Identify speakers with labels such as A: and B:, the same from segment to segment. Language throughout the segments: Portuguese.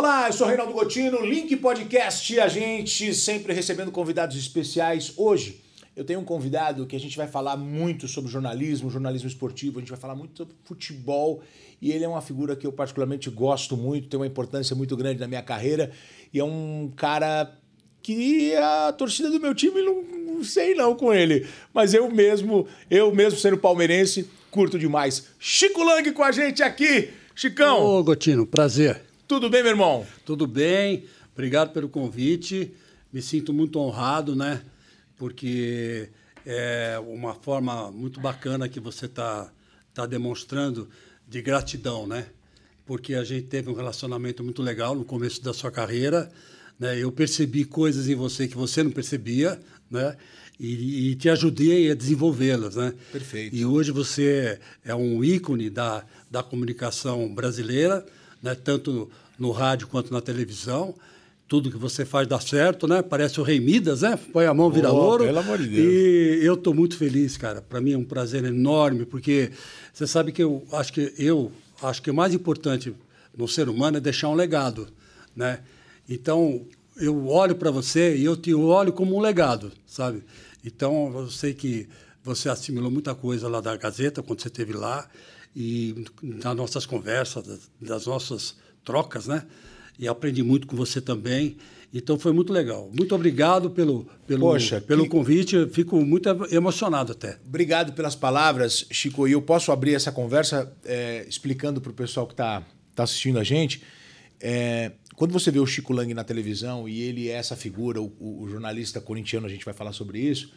A: Olá, eu sou Reinaldo Gotino, Link Podcast, a gente sempre recebendo convidados especiais. Hoje eu tenho um convidado que a gente vai falar muito sobre jornalismo, jornalismo esportivo, a gente vai falar muito sobre futebol e ele é uma figura que eu particularmente gosto muito, tem uma importância muito grande na minha carreira e é um cara que a torcida do meu time não, não sei não com ele, mas eu mesmo, eu mesmo sendo palmeirense, curto demais. Chico Lang com a gente aqui. Chicão.
B: Ô, Gotino, prazer.
A: Tudo bem, meu irmão?
B: Tudo bem, obrigado pelo convite. Me sinto muito honrado, né? Porque é uma forma muito bacana que você está tá demonstrando de gratidão, né? Porque a gente teve um relacionamento muito legal no começo da sua carreira, né? Eu percebi coisas em você que você não percebia, né? E, e te ajudei a desenvolvê-las, né?
A: Perfeito.
B: E hoje você é um ícone da, da comunicação brasileira, né? tanto no rádio quanto na televisão. Tudo que você faz dá certo, né? Parece o Rei Midas, né? Põe a mão, vira
A: Oh,
B: ouro.
A: pelo amor de Deus.
B: E eu estou muito feliz, cara. Para mim é um prazer enorme, porque você sabe que eu acho que eu acho que o mais importante no ser humano é deixar um legado, né? Então eu olho para você e eu te olho como um legado, sabe? Então eu sei que você assimilou muita coisa lá da Gazeta quando você esteve lá e nas nossas conversas, das, nossas trocas, né? E aprendi muito com você também. Então foi muito legal. Muito obrigado pelo, pelo,
A: Poxa,
B: pelo
A: que-
B: convite. Eu fico muito emocionado até.
A: Obrigado pelas palavras, Chico. E eu posso abrir essa conversa é, explicando para o pessoal que está tá assistindo a gente. É, quando você vê o Chico Lang na televisão e ele é essa figura, o, o jornalista corintiano, a gente vai falar sobre isso.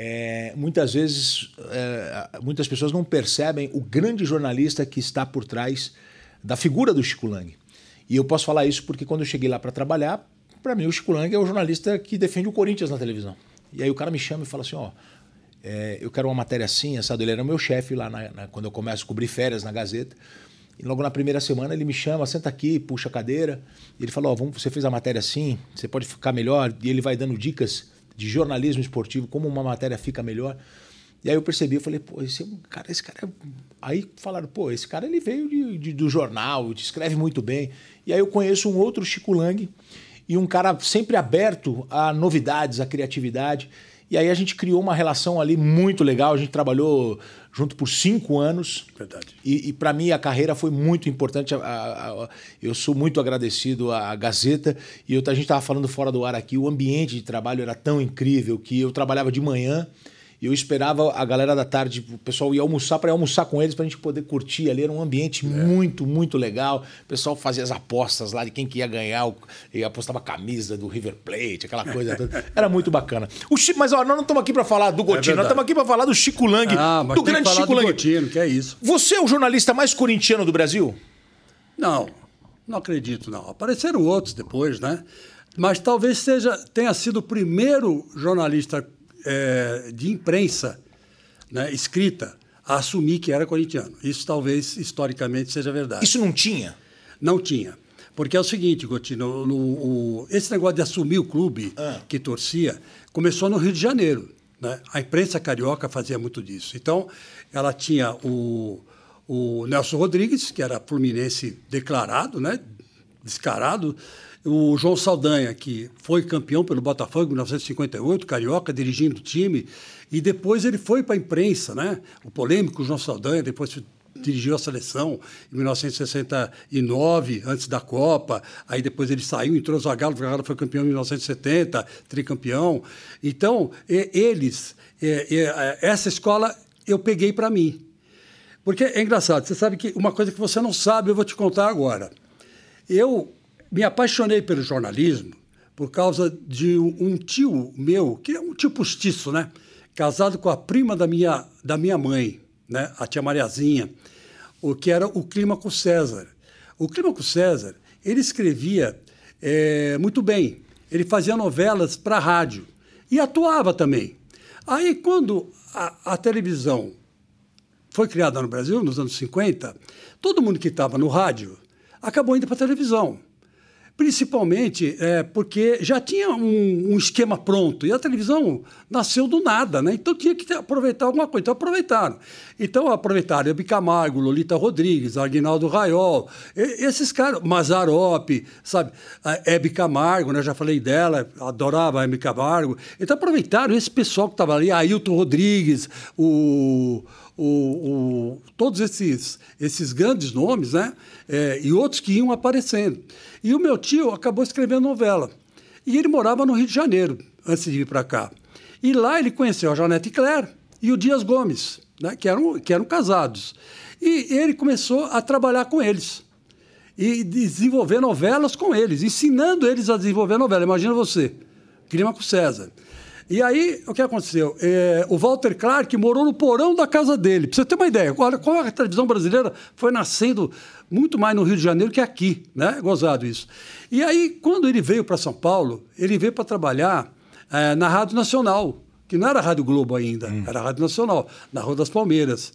A: É, muitas vezes, é, muitas pessoas não percebem o grande jornalista que está por trás da figura do Chico Lang. E eu posso falar isso porque quando eu cheguei lá para trabalhar, para mim o Chico Lang é o jornalista que defende o Corinthians na televisão. E aí o cara me chama e fala assim, ó, é, eu quero uma matéria assim, assado. Ele era meu chefe lá na- na- quando eu começo a cobrir férias na Gazeta. E logo na primeira semana ele me chama, senta aqui, puxa a cadeira. Ele falou: ó, você fez a matéria assim, você pode ficar melhor. E ele vai dando dicas de jornalismo esportivo, como uma matéria fica melhor. E aí eu percebi, eu falei, pô, esse é cara, esse cara é... Aí falaram, pô, esse cara ele veio de, de- do jornal, escreve muito bem. E aí eu conheço um outro Chico Lang e um cara sempre aberto a novidades, a criatividade. E aí a gente criou uma relação ali muito legal. A gente trabalhou junto por cinco anos.
B: Verdade.
A: E, e para mim a carreira foi muito importante. A- a- a- eu sou muito agradecido à Gazeta. E eu, a gente estava falando fora do ar aqui, o ambiente de trabalho era tão incrível que eu trabalhava de manhã. E eu esperava a galera da tarde, o pessoal ia almoçar para almoçar com eles para a gente poder curtir ali. Era um ambiente muito, muito legal. O pessoal fazia as apostas lá de quem que ia ganhar, e apostava a camisa do River Plate, aquela coisa toda. Era muito bacana. O Chico, mas ó, nós não estamos aqui para falar do Gotino, nós
B: verdade.
A: estamos aqui para falar do Chico Lang,
B: Ah, mas
A: do
B: tem que
A: grande Chico
B: do
A: Lang.
B: Gotino, que é isso.
A: Você é o jornalista mais corintiano do Brasil?
B: Não, não acredito, não. Apareceram outros depois, né? Mas talvez seja, tenha sido o primeiro jornalista eh, de imprensa né, escrita a assumir que era corintiano. Isso talvez historicamente seja verdade.
A: Isso não tinha?
B: Não tinha. Porque é o seguinte, Gotino, no- o- esse negócio de assumir o clube
A: Ah.
B: que torcia começou no Rio de Janeiro. Né? A imprensa carioca fazia muito disso. Então, ela tinha o, o Nelson Rodrigues, que era fluminense declarado, né? descarado, o João Saldanha, que foi campeão pelo Botafogo em 1958, carioca, dirigindo o time, e depois ele foi para a imprensa, né? o polêmico João Saldanha, depois dirigiu a seleção em 1969, antes da Copa. Aí depois ele saiu, entrou Zagallo, Zagallo foi campeão em 1970, tricampeão. Então, eles, é, essa escola eu peguei para mim. Porque é engraçado, você sabe que uma coisa que você não sabe, eu vou te contar agora. Eu me apaixonei pelo jornalismo por causa de um tio meu, que é um tio postiço, né? Casado com a prima da minha, da minha mãe. né? a tia Mariazinha, o que era o Clima com César. O Clima com César, ele escrevia é, muito bem, ele fazia novelas para rádio e atuava também. Aí, quando a, a televisão foi criada no Brasil, nos anos 50, todo mundo que estava no rádio acabou indo para a televisão. Principalmente é, porque já tinha um, um, esquema pronto e a televisão nasceu do nada, né? Então tinha que aproveitar alguma coisa. Então aproveitaram. Então aproveitaram Hebe Camargo, Lolita Rodrigues, Aguinaldo Raiol, esses caras, Mazarop, sabe? Hebe Camargo, né? Já falei dela, adorava a Hebe Camargo. Então aproveitaram esse pessoal que estava ali, Ailton Rodrigues, o o, o, todos esses, esses grandes nomes, né? É, e outros que iam aparecendo. E o meu tio acabou escrevendo novela. E ele morava no Rio de Janeiro, antes de vir para cá. E lá ele conheceu a Janete Claire e o Dias Gomes, né? que, eram, que eram casados. E ele começou a trabalhar com eles. E desenvolver novelas com eles, ensinando eles a desenvolver novela. Imagina você, Clima com César. E aí, o que aconteceu? É, o Walter Clark morou no porão da casa dele. Pra você ter uma ideia, olha como a televisão brasileira foi nascendo muito mais no Rio de Janeiro que aqui, né? Gozado isso. E aí, quando ele veio para São Paulo, ele veio para trabalhar é, na Rádio Nacional, que não era Rádio Globo ainda, hum. era Rádio Nacional, na Rua das Palmeiras.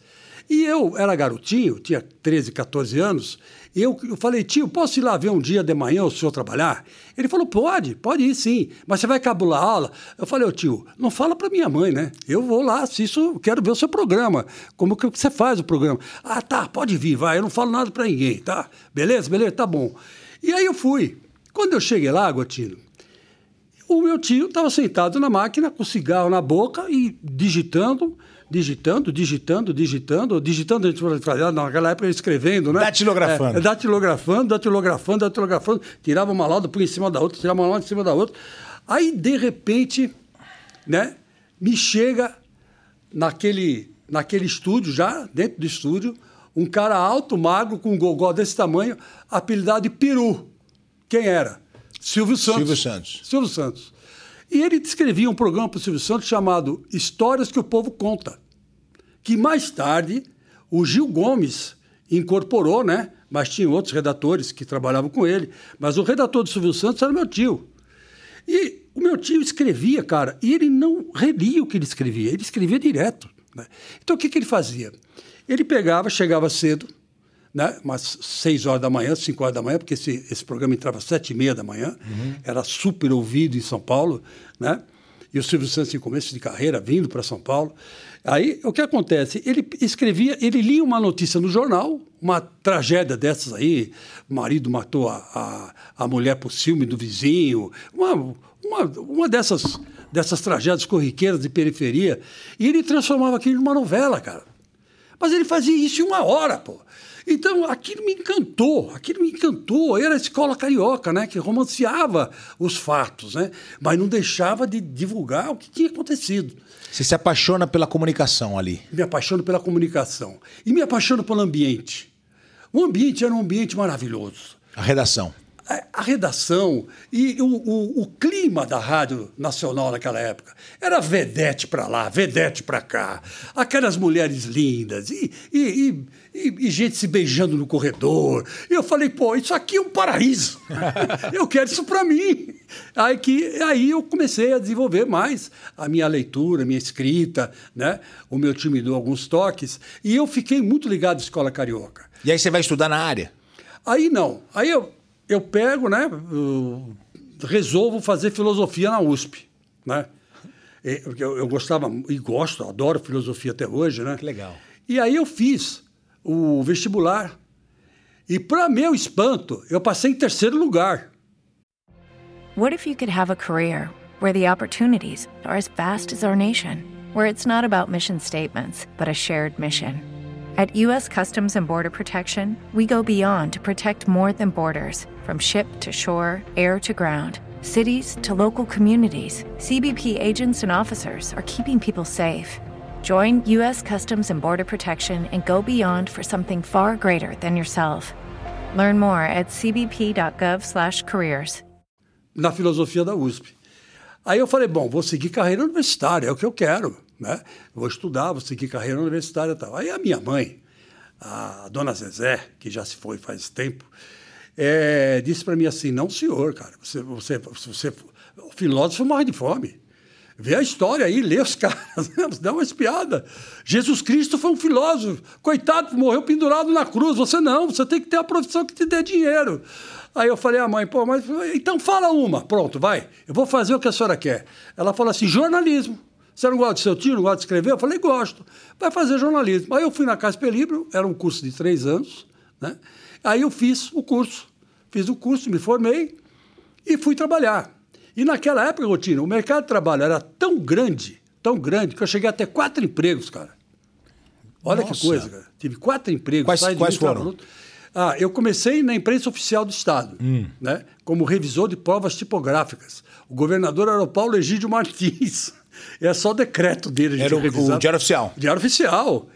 B: E eu era garotinho, tinha 13, 14 anos, eu, eu falei, tio, posso ir lá ver um dia de manhã o senhor trabalhar? Ele falou, pode, pode ir sim, mas você vai cabular a aula? Eu falei, tio, não fala para minha mãe, né? Eu vou lá, assisto, quero ver o seu programa, como que você faz o programa. Ah, tá, pode vir, vai, eu não falo nada para ninguém, tá? Beleza, beleza, tá bom. E aí eu fui. Quando eu cheguei lá, Gotino, o meu tio estava sentado na máquina com cigarro na boca e digitando digitando, digitando, digitando, digitando, a gente fazia naquela época escrevendo, né?
A: Datilografando.
B: É, datilografando, datilografando, datilografando, tirava uma lauda por em cima da outra, tirava uma lauda em cima da outra. Aí, de repente, né, me chega naquele, naquele estúdio, já dentro do estúdio, um cara alto, magro, com um gogó desse tamanho, apelidado de Peru. Quem era? Silvio Santos.
A: Silvio Santos.
B: Silvio Santos. E ele descrevia um programa para o Silvio Santos chamado Histórias que o Povo Conta que mais tarde o Gil Gomes incorporou, né? Mas tinha outros redatores que trabalhavam com ele. Mas o redator do Silvio Santos era meu tio. E o meu tio escrevia, cara, e ele não relia o que ele escrevia, ele escrevia direto. Né? Então o que, que ele fazia? Ele pegava, chegava cedo, né? umas seis horas da manhã, cinco horas da manhã, porque esse, esse programa entrava às sete e meia da manhã, uhum. era super ouvido em São Paulo, né? E o Silvio Santos em começo de carreira, vindo para São Paulo. Aí, o que acontece? Ele escrevia, ele lia uma notícia no jornal, uma tragédia dessas aí, o marido matou a, a, a mulher por ciúme do vizinho, uma, uma, uma dessas, dessas tragédias corriqueiras de periferia, e ele transformava aquilo numa novela, cara. Mas ele fazia isso em uma hora, pô. Então, aquilo me encantou, aquilo me encantou. Era a escola carioca, né, que romanceava os fatos, né, mas não deixava de divulgar o que tinha acontecido.
A: Você se apaixona pela comunicação ali?
B: Me apaixono pela comunicação. E me apaixono pelo ambiente. O ambiente era um ambiente maravilhoso.
A: A redação
B: a, redação e o, o, o, clima da Rádio Nacional naquela época era vedete para lá, vedete para cá, aquelas mulheres lindas e, e, e, e, gente se beijando no corredor. E eu falei, pô, isso aqui é um paraíso. eu quero isso para mim. Aí, que, aí eu comecei a desenvolver mais a minha leitura, a minha escrita, né? O meu time deu alguns toques e eu fiquei muito ligado à escola carioca.
A: E aí você vai estudar na área?
B: Aí não. Aí eu eu pego, né? Eu resolvo fazer filosofia na USP, né? Eu, eu gostava e gosto, adoro filosofia até hoje, né?
A: Que legal.
B: E aí eu fiz o vestibular e para meu espanto eu passei em terceiro lugar.
C: What if you could have a career where the opportunities are as vast as our nation, where it's not about mission statements, but a shared mission? At U.S. Customs and Border Protection, we go beyond to protect more than borders from ship to shore, air to ground. Cities to local communities, CBP agents and officers are keeping people safe. Join U.S. Customs and Border Protection and go beyond for something far greater than yourself. Learn more at cbp.gov/careers.
B: Na filosofia da USP. Aí eu falei, bom, vou seguir carreira universitária, é o que eu quero. né? Vou estudar, vou seguir carreira universitária e tal. Aí a minha mãe, a dona Zezé, que já se foi faz tempo, é, disse para mim assim: não, senhor, cara, você, você, você, filósofo morre de fome. Vê a história aí, lê os caras, dá uma espiada. Jesus Cristo foi um filósofo, coitado, morreu pendurado na cruz. Você não, você tem que ter a profissão que te dê dinheiro. Aí eu falei, a ah, mãe, pô, mas então fala uma, pronto, vai. Eu vou fazer o que a senhora quer. Ela falou assim: jornalismo. Você não gosta de seu tio, não gosta de escrever? Eu falei, gosto. Vai fazer jornalismo. Aí eu fui na Casper Libro, era um curso de três anos, né? Aí eu fiz o curso. Fiz o curso, me formei e fui trabalhar. E naquela época, Gotino, o mercado de trabalho era tão grande, tão grande, que eu cheguei a ter quatro empregos, cara. Olha Nossa. que coisa, cara. Tive quatro empregos.
A: Quais, quais foram?
B: Ah, eu comecei na imprensa oficial do Estado, hum. né? como revisor de provas tipográficas. O governador era o Paulo Egídio Martins. É só decreto dele.
A: Era o, o Diário Oficial.
B: Diário Oficial.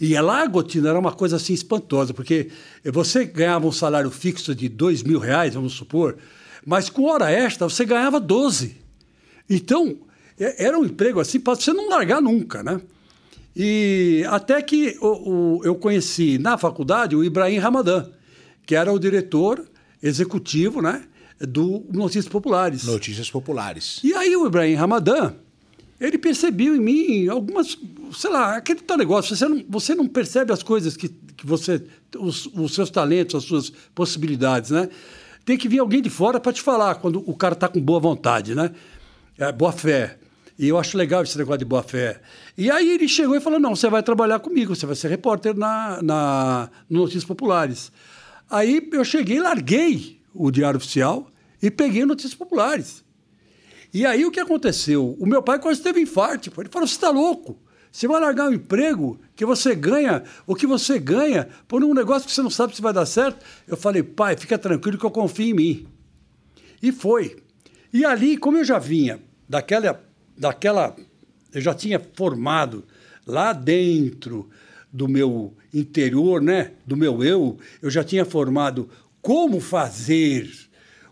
B: E lá, Gotino, era uma coisa assim espantosa, porque você ganhava um salário fixo de dois mil reais, vamos supor, mas com hora extra você ganhava 12. Então, é, era um emprego assim para você não largar nunca, né? E até que o, o, eu conheci na faculdade o Ibrahim Ramadan, que era o diretor executivo né, do Notícias Populares.
A: Notícias Populares.
B: E aí o Ibrahim Ramadan, ele percebeu em mim algumas, sei lá, aquele tal negócio, você não, você não percebe as coisas que, que você, os, os seus talentos, as suas possibilidades, né? Tem que vir alguém de fora para te falar quando o cara está com boa vontade, né? É, boa fé. E eu acho legal esse negócio de boa fé. E aí ele chegou e falou: não, você vai trabalhar comigo, você vai ser repórter na, na no Notícias Populares. Aí eu cheguei, larguei o Diário Oficial e peguei Notícias Populares. E aí o que aconteceu? O meu pai quase teve infarto. Ele falou: você está louco? Você vai largar um emprego que você ganha, o que você ganha, por um negócio que você não sabe se vai dar certo? Eu falei, pai, fica tranquilo que eu confio em mim. E foi. E ali, como eu já vinha daquela, daquela eu já tinha formado lá dentro do meu interior, né, do meu eu, eu já tinha formado como fazer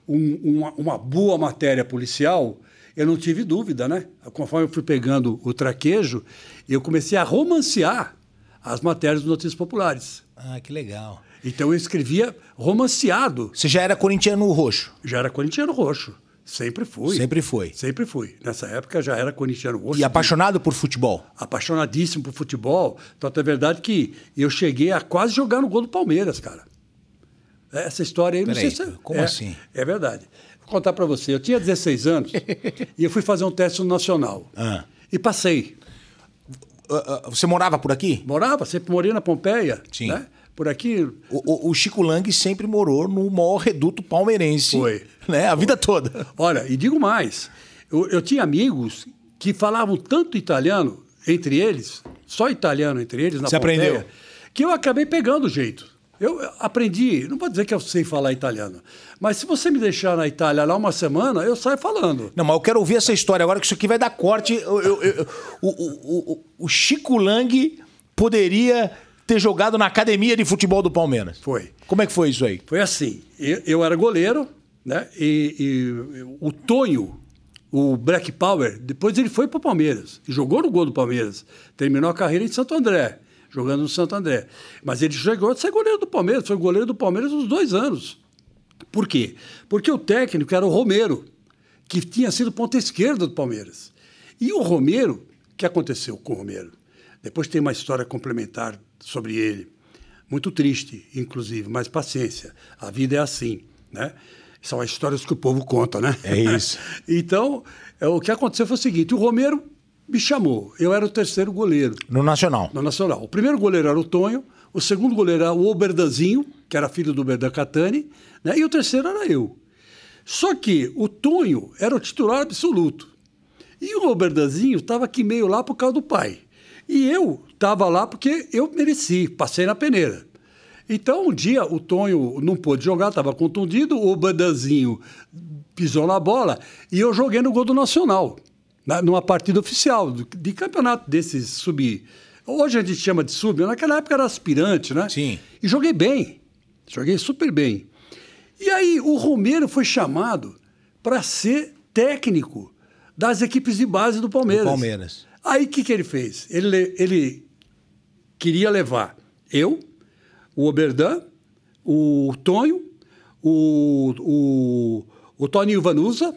B: um, uma, uma boa matéria policial eu não tive dúvida, né? Conforme eu fui pegando o traquejo, eu comecei a romancear as matérias dos Notícias Populares.
A: Ah, que legal.
B: Então eu escrevia romanceado.
A: Você já era corintiano roxo?
B: Já era corintiano roxo. Sempre fui.
A: Sempre foi.
B: Sempre fui. Nessa época já era corintiano roxo.
A: E apaixonado por futebol?
B: Apaixonadíssimo por futebol. Tanto é verdade que eu cheguei a quase jogar no gol do Palmeiras, cara. Essa história aí,
A: Peraí,
B: não sei se.
A: É- como
B: é,
A: assim?
B: É verdade contar para você. Eu tinha 16 anos e eu fui fazer um teste no Nacional. Ah. E passei.
A: Uh, uh, você morava por aqui?
B: Morava, sempre morei na Pompeia.
A: Sim.
B: Né? Por aqui.
A: O, o, o, Chico Lang sempre morou no maior reduto palmeirense.
B: Foi.
A: Né? A vida toda.
B: Olha, e digo mais. Eu, eu tinha amigos que falavam tanto italiano entre eles, só italiano entre eles, na
A: Você
B: Pompeia,
A: aprendeu?
B: que eu acabei pegando o jeito. Eu aprendi, não vou dizer que eu sei falar italiano, mas se você me deixar na Itália lá uma semana, eu saio falando.
A: Não, mas eu quero ouvir essa história agora, que isso aqui vai dar corte. Eu, eu, eu, o, o, o, o Chico Lang poderia ter jogado na academia de futebol do Palmeiras.
B: Foi.
A: Como é que foi isso aí?
B: Foi assim. Eu, eu era goleiro, né? E, e, o Tonho, o Black Power, depois ele foi para o Palmeiras. Jogou no gol do Palmeiras. Terminou a carreira em Santo André jogando no Santo André. Mas ele chegou a ser goleiro do Palmeiras, foi goleiro do Palmeiras uns dois anos. Por quê? Porque o técnico era o Romero, que tinha sido ponta esquerda do Palmeiras. E o Romero, o que aconteceu com o Romero? Depois tem uma história complementar sobre ele. Muito triste, inclusive, mas paciência. A vida é assim, né? São as histórias que o povo conta, né?
A: É isso.
B: então, é, o que aconteceu foi o seguinte: o Romero me chamou. Eu era o terceiro goleiro.
A: No Nacional?
B: No Nacional. O primeiro goleiro era o Tonho, o segundo goleiro era o Oberdanzinho, que era filho do Oberdan Catani, né? e o terceiro era eu. Só que o Tonho era o titular absoluto. E o Oberdanzinho estava aqui meio lá por causa do pai. E eu estava lá porque eu mereci, passei na peneira. Então, um dia o Tonho não pôde jogar, estava contundido, o Oberdanzinho pisou na bola e eu joguei no gol do Nacional na, numa partida oficial de campeonato desses sub. Hoje a gente chama de sub, naquela época era aspirante, né?
A: Sim.
B: E joguei bem. Joguei super bem. E aí o Romero foi chamado para ser técnico das equipes de base do Palmeiras.
A: Do Palmeiras.
B: Aí o que, que ele fez? Ele, ele queria levar eu, o Oberdan, o Tonho, o, o, o Toninho Vanusa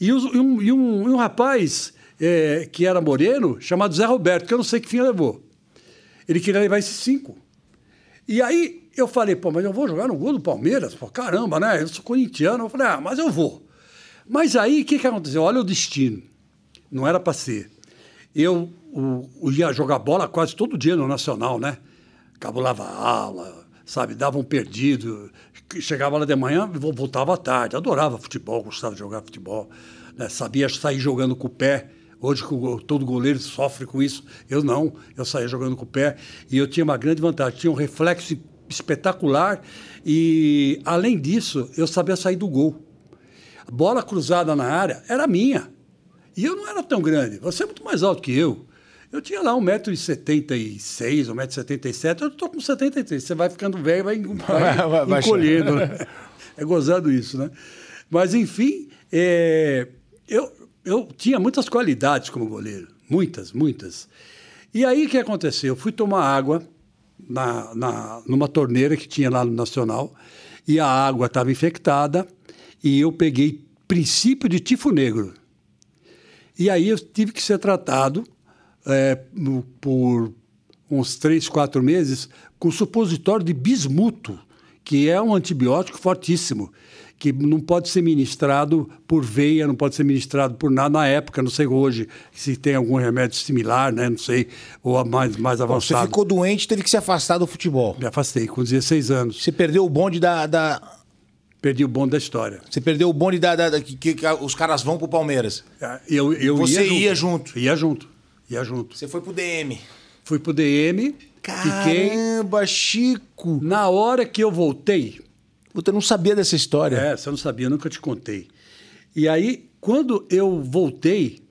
B: e, e, um, e um rapaz é, que era moreno, chamado Zé Roberto, que eu não sei que fim levou. Ele queria levar esses cinco. E aí eu falei, pô, mas eu vou jogar no gol do Palmeiras? Pô, caramba, né? Eu sou corintiano. Eu falei, ah, mas eu vou. Mas aí o que, que aconteceu? Olha o destino. Não era para ser. Eu, o, o, ia jogar bola quase todo dia no Nacional, né? Cabulava aula, sabe? Dava um perdido. Chegava lá de manhã, voltava à tarde. Adorava futebol, gostava de jogar futebol. Né? Sabia sair jogando com o pé. Hoje todo goleiro sofre com isso. Eu não. Eu saía jogando com o pé. E eu tinha uma grande vantagem. Tinha um reflexo espetacular. E, além disso, eu sabia sair do gol. A bola cruzada na área era minha. E eu não era tão grande. Você é muito mais alto que eu. Eu tinha lá 1,76m, 1,77m, eu estou com 73 Você vai ficando velho vai, vai, vai encolhendo. Né? É gozado isso, né? Mas, enfim, é, eu, eu tinha muitas qualidades como goleiro. Muitas, muitas. E aí o que aconteceu? Eu fui tomar água na, na, numa torneira que tinha lá no Nacional e a água estava infectada e eu peguei princípio de tifo negro. E aí eu tive que ser tratado é, por uns três, quatro meses com supositório de bismuto, que é um antibiótico fortíssimo, que não pode ser ministrado por veia, não pode ser ministrado por nada na época, não sei hoje se tem algum remédio similar, né? não sei, ou mais, mais avançado.
A: Você ficou doente teve que se afastar do futebol.
B: Me afastei, com 16 anos.
A: Você perdeu o bonde da... da...
B: Perdi o bonde da história.
A: Você perdeu o bonde da, da, da que, que, que, os caras vão pro Palmeiras.
B: É, eu, eu
A: Você
B: ia
A: junto.
B: Ia junto. Ia junto.
A: Você foi pro DM.
B: Fui pro DM.
A: Caramba, fiquei... Chico!
B: Na hora que eu voltei.
A: Você não sabia dessa história.
B: É, você não sabia, nunca te contei. E aí, quando eu voltei,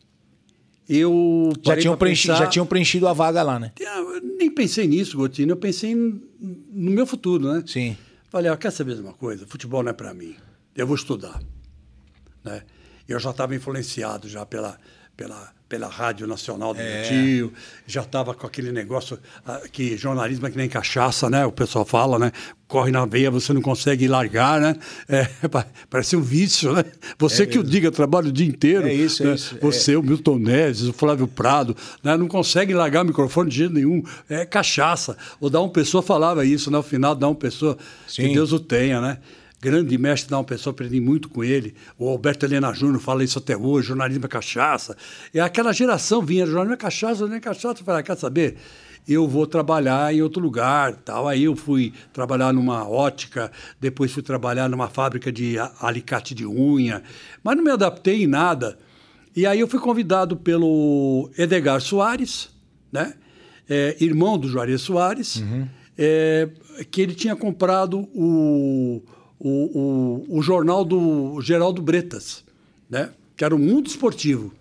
B: eu.
A: Já tinham, preenchido, pensar... já tinham preenchido a vaga lá, né?
B: Eu nem pensei nisso, Gotino. Eu pensei no meu futuro, né?
A: Sim.
B: Falei, ah, quer saber de uma coisa? Futebol não é para mim. Eu vou estudar. Né? Eu já estava influenciado já pela, pela pela Rádio Nacional do é. meu tio, já estava com aquele negócio ah, que jornalismo é que nem cachaça, né? O pessoal fala, né? Corre na veia, você não consegue largar, né? É, parece um vício, né? Você é que o diga, trabalha o dia inteiro.
A: É isso,
B: né?
A: é isso.
B: Você, o Milton Neves, o Flávio Prado, né? não consegue largar o microfone de jeito nenhum. É cachaça. O Dá uma Pessoa falava isso, né? Ao final, Dá uma Pessoa, Sim. que Deus o tenha, né? Grande mestre uma Pessoa, aprendi muito com ele. O Alberto Helena Júnior fala isso até hoje, jornalismo é cachaça. E aquela geração vinha, jornalismo é cachaça, jornalismo é cachaça. Eu falei, ah, quer saber? Eu vou trabalhar em outro lugar, tal. Aí eu fui trabalhar numa ótica, depois fui trabalhar numa fábrica de alicate de unha, mas não me adaptei em nada. E aí eu fui convidado pelo Edgar Soares, né? É, irmão do Juarez Soares, uhum. é, que ele tinha comprado o o, o, o jornal do Geraldo Bretas, né? que era o Mundo Esportivo.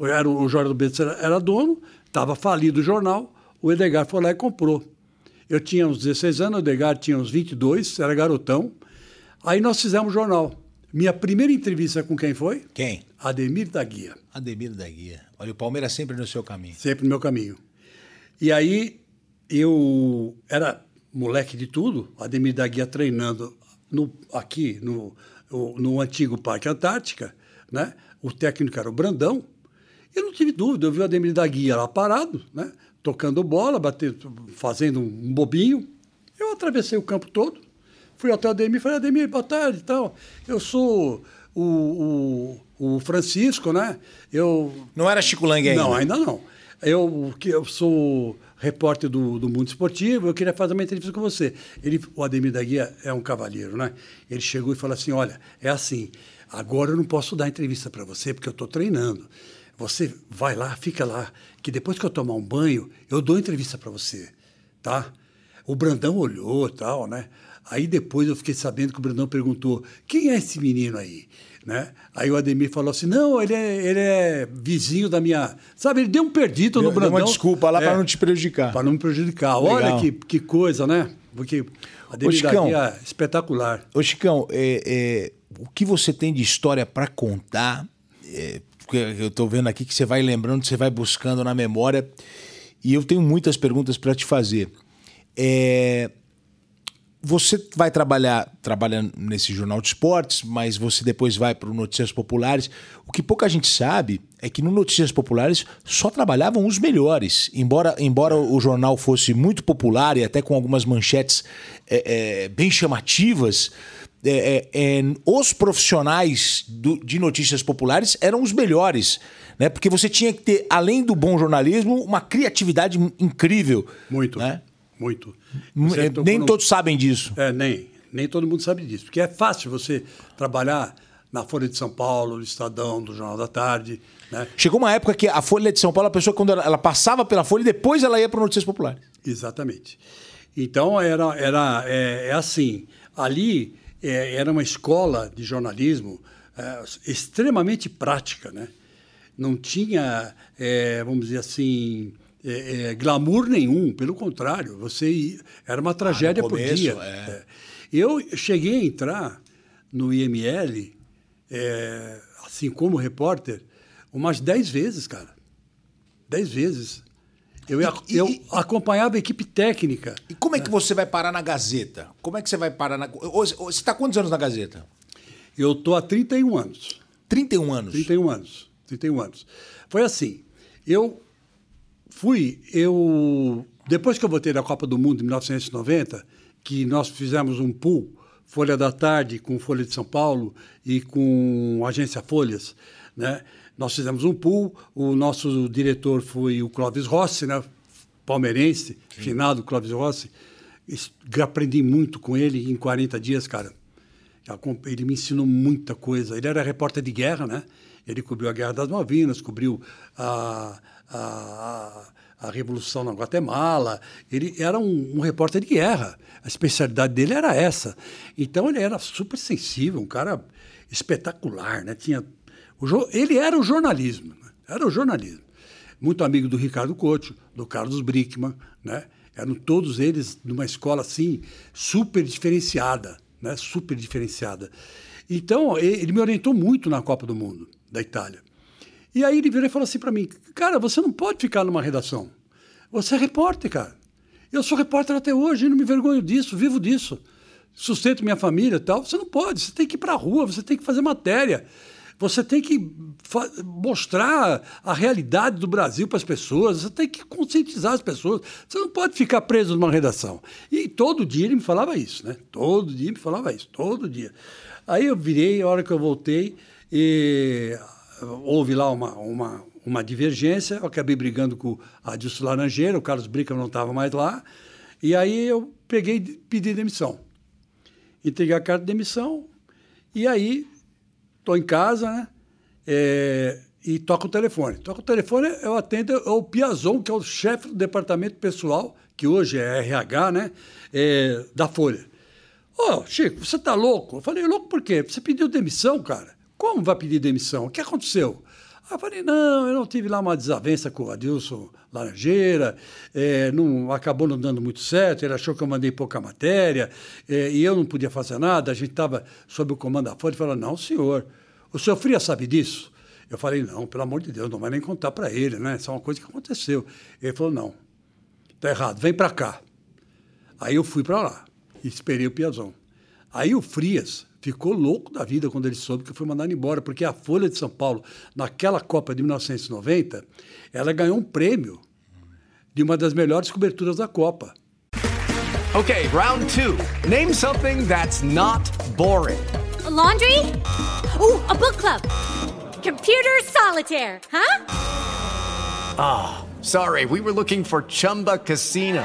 B: Era, o Geraldo Bretas era, era dono, estava falido o jornal, o Edgar foi lá e comprou. Eu tinha uns 16 anos, o Edgar tinha uns 22, era garotão. Aí nós fizemos o jornal. Minha primeira entrevista com quem foi?
A: Quem?
B: Ademir da Guia.
A: Ademir da Guia. Olha, o Palmeiras sempre no seu caminho.
B: Sempre no meu caminho. E aí eu era moleque de tudo, Ademir da Guia treinando no, aqui no, no antigo Parque Antártica, né? o técnico era o Brandão, eu não tive dúvida, eu vi o Ademir da Guia lá parado, né? tocando bola, batendo, fazendo um bobinho. Eu atravessei o campo todo, fui até o Ademir e falei, Ademir, boa tarde e tal. Eu sou o, o, o, Francisco, né? Eu...
A: Não era Chico Lang ainda?
B: Não, ainda não. Eu, eu sou repórter do, do Mundo Esportivo, eu queria fazer uma entrevista com você. Ele, o Ademir da Guia é um cavalheiro, né? Ele chegou e falou assim: olha, é assim, agora eu não posso dar entrevista para você porque eu estou treinando. Você vai lá, fica lá, que depois que eu tomar um banho, eu dou entrevista para você, tá? O Brandão olhou tal, né? Aí depois eu fiquei sabendo que o Brandão perguntou: quem é esse menino aí? Né? Aí o Ademir falou assim: não, ele é, ele é vizinho da minha. Sabe, ele deu um perdido deu, no Brandão.
A: Deu uma desculpa lá é, para não te prejudicar.
B: Para não me prejudicar. Legal. Olha que, que coisa, né? Porque Ademir é espetacular.
A: Ô, Chicão, é, é, o que você tem de história para contar? É, eu estou vendo aqui que você vai lembrando, você vai buscando na memória. E eu tenho muitas perguntas para te fazer. É, você vai trabalhar trabalhando nesse jornal de esportes, mas você depois vai para o Notícias Populares. O que pouca gente sabe é que no Notícias Populares só trabalhavam os melhores. Embora, embora o jornal fosse muito popular e até com algumas manchetes é, é, bem chamativas, é, os profissionais do, de notícias populares eram os melhores. Né? Porque você tinha que ter, além do bom jornalismo, uma criatividade incrível.
B: Muito.
A: Né?
B: Muito.
A: Você nem no... todos sabem disso.
B: É, nem. Nem todo mundo sabe disso. Porque é fácil você trabalhar na Folha de São Paulo, no Estadão, no Jornal da Tarde. Né?
A: Chegou uma época que a Folha de São Paulo, a pessoa, quando ela, ela passava pela Folha, depois ela ia para Notícias Populares.
B: Exatamente. Então, era, era, é, é assim. Ali é, era uma escola de jornalismo é, extremamente prática. Né? Não tinha, é, vamos dizer assim é, é, glamour nenhum, pelo contrário, você era uma tragédia ah, começo, por dia. É. é. Eu cheguei a entrar no IML, é, assim como repórter, umas dez vezes, cara. Dez vezes. Eu, e, eu e, acompanhava a equipe técnica.
A: E como é que você vai parar na Gazeta? Como é que você vai parar na. Você está quantos anos na Gazeta?
B: Eu estou há 31 anos.
A: 31 anos?
B: 31 anos. 31 anos. Foi assim. Eu Fui, eu. Depois que eu voltei da Copa do Mundo em 1990, que nós fizemos um pool, Folha da Tarde com Folha de São Paulo e com Agência Folhas, né? Nós fizemos um pool, o nosso diretor foi o Clóvis Rossi, né? palmeirense, Sim. finado Clóvis Rossi. Aprendi muito com ele em 40 dias, cara. Ele me ensinou muita coisa. Ele era repórter de guerra, né? Ele cobriu a Guerra das Malvinas, cobriu a a, a, Revolução na Guatemala. Ele era um, um, repórter de guerra. A especialidade dele era essa. Então ele era super sensível, um cara espetacular, né? Tinha o, ele era o jornalismo, né? era o jornalismo. Muito amigo do Ricardo Couto, do Carlos Brickman, né? Eram todos eles numa escola assim super diferenciada, né? Super diferenciada. Então ele me orientou muito na Copa do Mundo da Itália. E aí ele virou e falou assim para mim: Cara, você não pode ficar numa redação. Você é repórter, cara. Eu sou repórter até hoje, não me vergonho disso, vivo disso. Sustento minha família e tal. Você não pode, você tem que ir para a rua, você tem que fazer matéria. Você tem que mostrar a realidade do Brasil para as pessoas, você tem que conscientizar as pessoas. Você não pode ficar preso numa redação. E todo dia ele me falava isso, né? Todo dia me falava isso, todo dia. Aí eu virei, a hora que eu voltei, e houve lá uma, uma, uma divergência, eu acabei brigando com a Adilson Laranjeira, o Carlos Brica não estava mais lá, e aí eu peguei pedi demissão. Entreguei a carta de demissão, e aí estou em casa, né? É, e toco o telefone. Toco o telefone, eu atendo é o Piazon, que é o chefe do departamento pessoal, que hoje é RH, né? É, da Folha. Ô, oh, Chico, você tá louco? Eu falei, louco por quê? Você pediu demissão, cara? Como vai pedir demissão? O que aconteceu? eu falei, não, eu não tive lá uma desavença com o Adilson Laranjeira, é, não, acabou não dando muito certo, ele achou que eu mandei pouca matéria, é, e eu não podia fazer nada, a gente estava sob o comando da Folha, ele falou, não, senhor, o senhor Fria sabe disso? Eu falei, não, pelo amor de Deus, não vai nem contar para ele, né? Isso é uma coisa que aconteceu. Ele falou, não, tá errado, vem para cá. Aí eu fui para lá, e esperei o Piazão. Aí o Frias ficou louco da vida quando ele soube que fui mandado embora, porque a Folha de São Paulo, naquela Copa de 1990, ela ganhou um prêmio de uma das melhores coberturas da Copa.
D: Okay, round two. Name something that's not boring.
E: A laundry? Uh, a book club. Computer solitaire, huh?
D: Ah, oh, sorry. We were looking for Chumba Casino.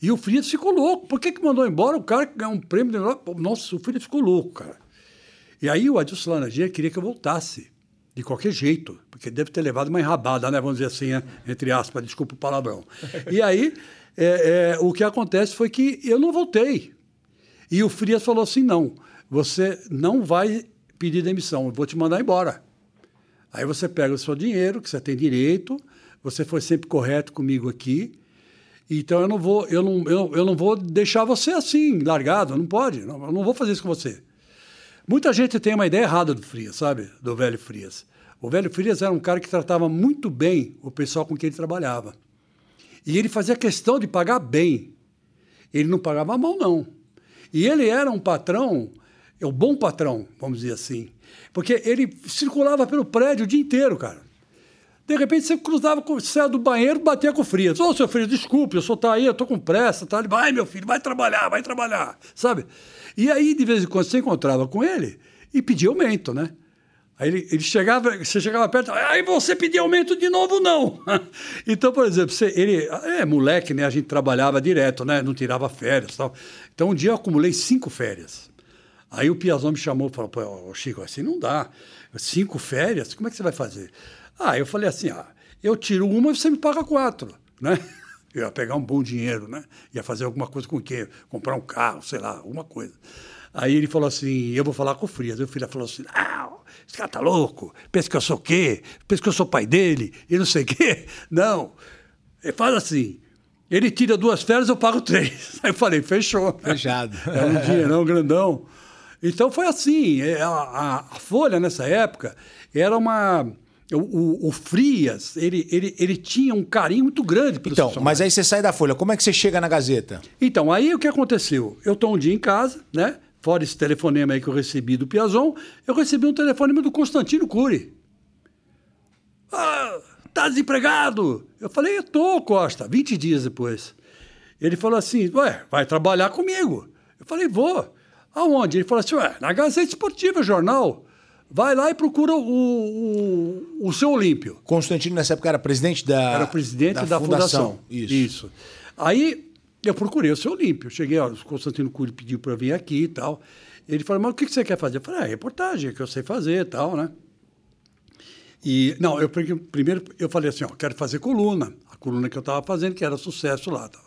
B: E o Frias ficou louco. Por que, que mandou embora o cara que ganhou um prêmio? de- Nossa, o Frias ficou louco, cara. E aí o Adilson Laranjeira queria que eu voltasse. De qualquer jeito. Porque deve ter levado uma enrabada, né? Vamos dizer assim, né? entre aspas, desculpa o palavrão. E aí, é, é, o que acontece foi que eu não voltei. E o Frias falou assim: não, você não vai pedir demissão, eu vou te mandar embora. Aí você pega o seu dinheiro, que você tem direito, você foi sempre correto comigo aqui, então eu não vou, eu não, eu, eu não vou deixar você assim, largado, não pode, não, eu não vou fazer isso com você. Muita gente tem uma ideia errada do Frias, sabe? Do velho Frias. O velho Frias era um cara que tratava muito bem o pessoal com quem ele trabalhava. E ele fazia questão de pagar bem. Ele não pagava mal, não. E ele era um patrão, é um bom patrão, vamos dizer assim. Porque ele circulava pelo prédio o dia inteiro, cara. De repente você cruzava, com- saia do banheiro, batia com o Frias. Ô, seu filho, desculpe, eu só tá aí, eu tô com pressa. Tá? Ele, vai, meu filho, vai trabalhar, vai trabalhar, sabe? E aí, de vez em quando, você encontrava com ele e pedia aumento, né? Aí ele, ele chegava, você chegava perto, aí você pedia aumento de novo, não. então, por exemplo, você, ele é moleque, né? A gente trabalhava direto, né? Não tirava férias tal. Então, um dia eu acumulei cinco férias. Aí o Piazão me chamou e falou, pô, Chico, assim não dá. Cinco férias? Como é que você vai fazer? Ah, eu falei assim, ah, eu tiro uma e você me paga quatro, né? Eu ia pegar um bom dinheiro, né? Ia fazer alguma coisa com o quê? Comprar um carro, sei lá, alguma coisa. Aí ele falou assim, eu vou falar com o Frias. Aí o filho falou assim, não, esse cara tá louco, pensa que eu sou o quê? Pensa que eu sou pai dele e não sei o quê. Não, ele faz assim, ele tira duas férias, eu pago três. Aí eu falei, fechou.
A: Fechado.
B: Era um dinheirão grandão. Então foi assim, é, a, a- a Folha nessa época era uma... O, o- o Frias, ele, ele, ele tinha um carinho muito grande pelo
A: Então, mas aí você sai da Folha, como é que você chega na Gazeta?
B: então, aí o que aconteceu? Eu estou um dia em casa, né? Fora esse telefonema aí que eu recebi do Piazon, eu recebi um telefonema do Constantino Cury. Ah, tá desempregado? Eu falei, eu tô, Costa, 20 dias depois. Ele falou assim, ué, vai trabalhar comigo. Eu falei, vou. Aonde? Ele falou assim, ué, na Gazeta Esportiva, jornal. Vai lá e procura o, o, o seu Olímpio.
A: Constantino, nessa época, era presidente da.
B: Era presidente da, fundação.
A: Isso.
B: Aí eu procurei o seu Olímpio. Cheguei, ó, o Constantino Cury pediu para vir aqui e tal. Ele falou, mas o que você quer fazer? Eu falei, ah, reportagem, que eu sei fazer e tal, né? E, não, eu primeiro eu falei assim, ó, quero fazer coluna. A coluna que eu estava fazendo, que era sucesso lá. Tal.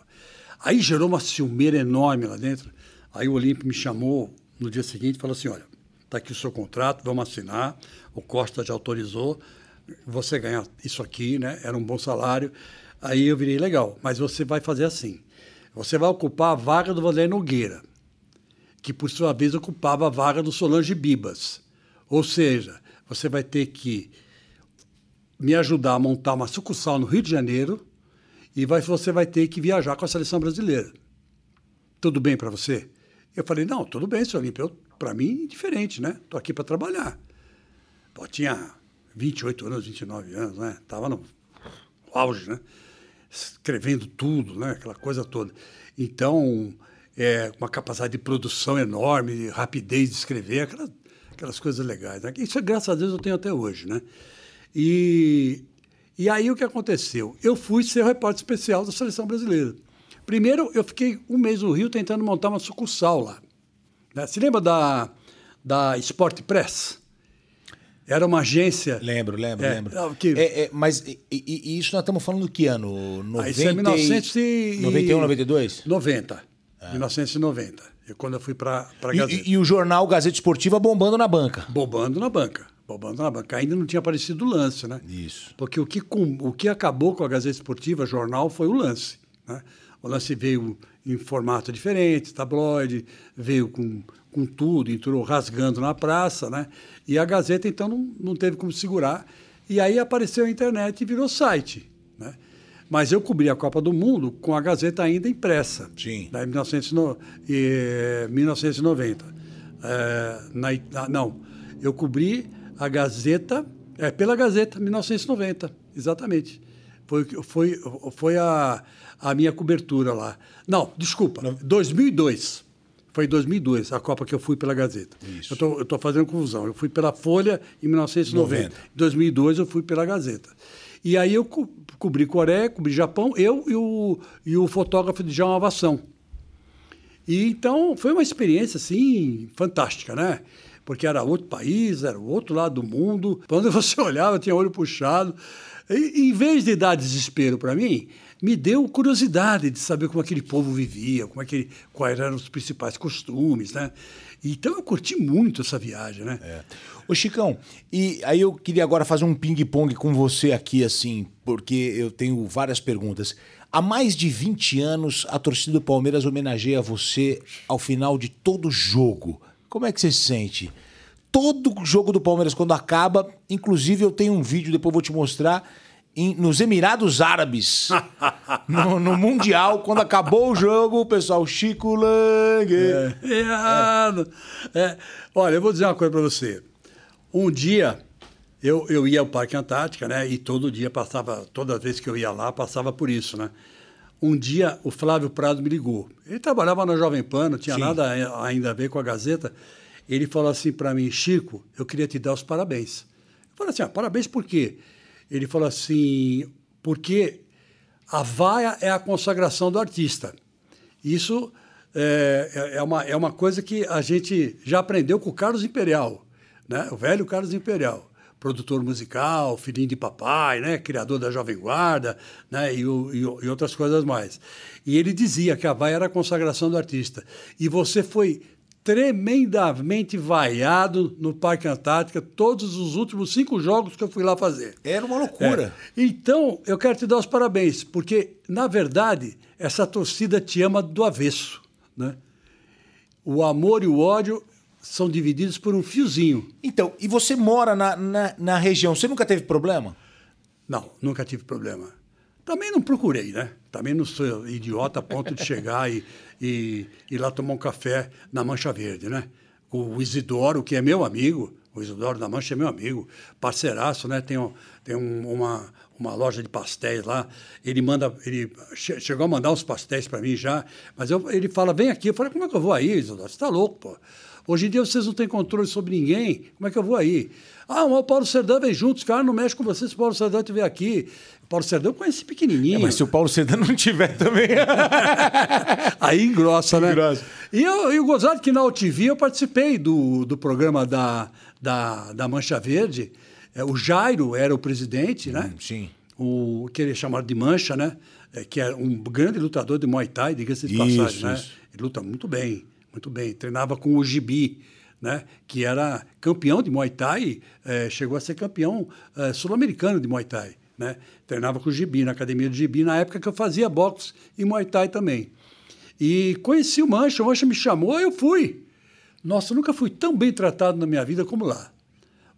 B: Aí gerou uma ciumeira enorme lá dentro. Aí o Olímpio me chamou no dia seguinte e falou assim, olha, está aqui o seu contrato, vamos assinar. O Costa já autorizou. Você ganha isso aqui, né? Era um bom salário. Aí eu virei, legal, mas você vai fazer assim. Você vai ocupar a vaga do Vanderlei Nogueira, que por sua vez ocupava a vaga do Solange Bibas. Ou seja, você vai ter que me ajudar a montar uma sucursal no Rio de Janeiro e vai, você vai ter que viajar com a seleção brasileira. Tudo bem para você? Eu falei, não, tudo bem, senhor Olímpio. Para mim, diferente, né? Estou aqui para trabalhar. Pô, tinha 28 anos, 29 anos, né? Estava no auge, né? Escrevendo tudo, né? Aquela coisa toda. Então, é, uma capacidade de produção enorme, rapidez de escrever, aquelas, aquelas coisas legais. Né? Isso, graças a Deus, eu tenho até hoje, né? E, e aí o que aconteceu? Eu fui ser repórter especial da seleção brasileira. Primeiro, eu fiquei um mês no Rio tentando montar uma sucursal lá. Né? Se lembra da, da Sport Press? Era uma agência.
A: Lembro, lembro,
B: É,
A: lembro.
B: não, que-
A: É, é, mas e, e- isso nós estamos falando do que ano? 90,
B: Ah, isso é 1900 e...
A: 91, 92?
B: 90. 1990. É quando eu fui para a
A: E,
B: Gazeta.
A: e- e o jornal Gazeta Esportiva bombando na banca.
B: Bobando na banca. Bobando na banca. Ainda não tinha aparecido o lance, né?
A: Isso.
B: Porque o que, com- o que acabou com a Gazeta Esportiva, jornal, foi o lance. né? O lance veio em formato diferente, tabloide, veio com, com tudo, entrou rasgando na praça, né? E a Gazeta, então, não, não teve como segurar. E aí apareceu a internet e virou site, né? Mas eu cobri a Copa do Mundo com a Gazeta ainda impressa.
A: Sim.
B: Em 1900 no- eh, 1990. Eh, na na- não, eu cobri a Gazeta, é, pela Gazeta, 1990, exatamente. Foi, foi, foi a, a minha cobertura lá. Não, desculpa, 2002. Foi em 2002, a Copa que eu fui pela Gazeta.
A: Isso.
B: Eu estou fazendo confusão. Eu fui pela Folha em 1990.
A: 90.
B: Em 2002 eu fui pela Gazeta. E aí eu co cobri Coreia, cobri Japão, eu e o, e o fotógrafo de João Avação. E então foi uma experiência assim fantástica, né? Porque era outro país, era o outro lado do mundo. Quando você olhava, tinha olho puxado. Em vez de dar desespero para mim, me deu curiosidade de saber como aquele povo vivia, como aquele, quais eram os principais costumes, né? Então eu curti muito essa viagem, né?
A: É. Ô Chicão, e aí eu queria agora fazer um ping-pong com você aqui, assim, porque eu tenho várias perguntas. Há mais de 20 anos, a torcida do Palmeiras homenageia você ao final de todo jogo. Como é que você se sente? Todo jogo do Palmeiras, quando acaba, inclusive eu tenho um vídeo, depois vou te mostrar, em- nos Emirados Árabes, no, no Mundial, quando acabou o jogo, o pessoal, Chico Lang.
B: Errado. É, olha, eu vou dizer uma coisa para você. Um dia eu, eu ia ao Parque Antártica, né? E todo dia passava, toda vez que eu ia lá, passava por isso, né? Um dia o Flávio Prado me ligou. Ele trabalhava na Jovem Pan, não tinha
A: Sim.
B: nada ainda a ver com a Gazeta. Ele falou assim para mim, Chico, eu queria te dar os parabéns. Eu falei assim, ah, parabéns por quê? Ele falou assim, porque a vaia é a consagração do artista. Isso é, é- é uma, é uma coisa que a gente já aprendeu com o Carlos Imperial, né? o velho Carlos Imperial. Produtor musical, filhinho de papai, né? criador da Jovem Guarda né? e, o- e e outras coisas mais. E ele dizia que a vaia era a consagração do artista. E você foi tremendamente vaiado no Parque Antártica todos os últimos cinco jogos que eu fui lá fazer.
A: Era uma loucura.
B: É. Então, eu quero te dar os parabéns, porque, na verdade, essa torcida te ama do avesso. Né? O amor e o ódio são divididos por um fiozinho.
A: Então, e você mora na, na, na região, você nunca teve problema?
B: Não, nunca tive problema. Também não procurei, né? Também não sou idiota a ponto de chegar e, e ir lá tomar um café na Mancha Verde, né? O Isidoro, que é meu amigo, o Isidoro da Mancha é meu amigo, parceiraço, né? Tem, tem um- uma, uma loja de pastéis lá. Ele manda, ele che- chegou a mandar uns pastéis para mim já, mas eu- ele fala, vem aqui. Eu falei, como é que eu vou aí, Isidoro? Você está louco, pô. Hoje em dia vocês não têm controle sobre ninguém, como é que eu vou aí? Ah, o Paulo Serdão vem junto, os caras não mexem com vocês se o Paulo Serdão estiver aqui. O Paulo Serdão eu conheci pequenininho.
A: É, mas se o Paulo Cedar não tiver também.
B: Aí engrossa, né?
A: Engrossa.
B: E eu, eu gozado que na UTV eu participei do, do programa da, da, da Mancha Verde. É, o Jairo era o presidente, né?
A: Hum, sim.
B: O que ele chamava de Mancha, né? É, que é um grande lutador de Muay Thai, diga-se de
A: Isso,
B: passagem, né?
A: isso.
B: Ele luta muito bem, muito bem. Treinava com o Gibi, né? Que era campeão de Muay Thai, eh, chegou a ser campeão eh, sul-americano de Muay Thai, né? Treinava com o Gibi, na academia do Gibi, na época que eu fazia boxe e Muay Thai também. E conheci o Mancha, o Mancha me chamou, eu fui. Nossa, eu nunca fui tão bem tratado na minha vida como lá.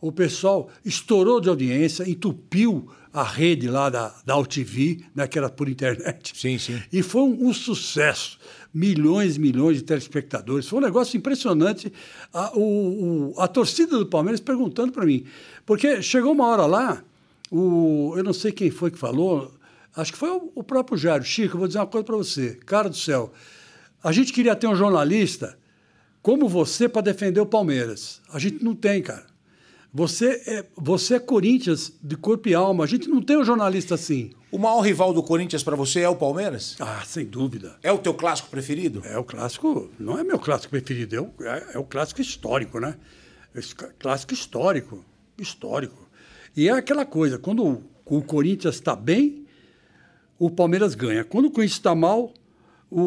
B: O pessoal estourou de audiência, entupiu a rede lá da, da UTV, né, que era por internet.
A: Sim, sim.
B: E foi um, um sucesso. Milhões e milhões de telespectadores. Foi um negócio impressionante. A, o, o- a torcida do Palmeiras perguntando para mim. Porque chegou uma hora lá, o, eu não sei quem foi que falou, acho que foi o, o próprio Jairo. Chico, vou dizer uma coisa para você. Cara do céu, a gente queria ter um jornalista como você para defender o Palmeiras. A gente não tem, cara. Você é, você é Corinthians de corpo e alma. A gente não tem um jornalista assim.
A: O maior rival do Corinthians pra você é o Palmeiras?
B: Ah, sem dúvida.
A: É o teu clássico preferido?
B: É o clássico, não é meu clássico preferido, é o, é, é o clássico histórico, né? Esse clássico histórico, histórico. E é aquela coisa, quando o, o Corinthians está bem, o Palmeiras ganha. Quando o Corinthians está mal, o,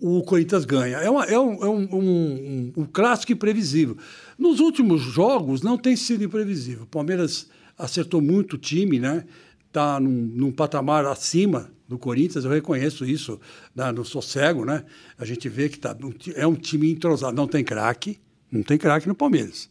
B: o, o Corinthians ganha. É, uma- é um, é um- um- um clássico imprevisível. Nos últimos jogos não tem sido imprevisível. O Palmeiras acertou muito o time, né? Está num, num patamar acima do Corinthians, eu reconheço isso, né? não sou cego, né? A gente vê que tá, é um time entrosado. Não tem craque, não tem craque no Palmeiras.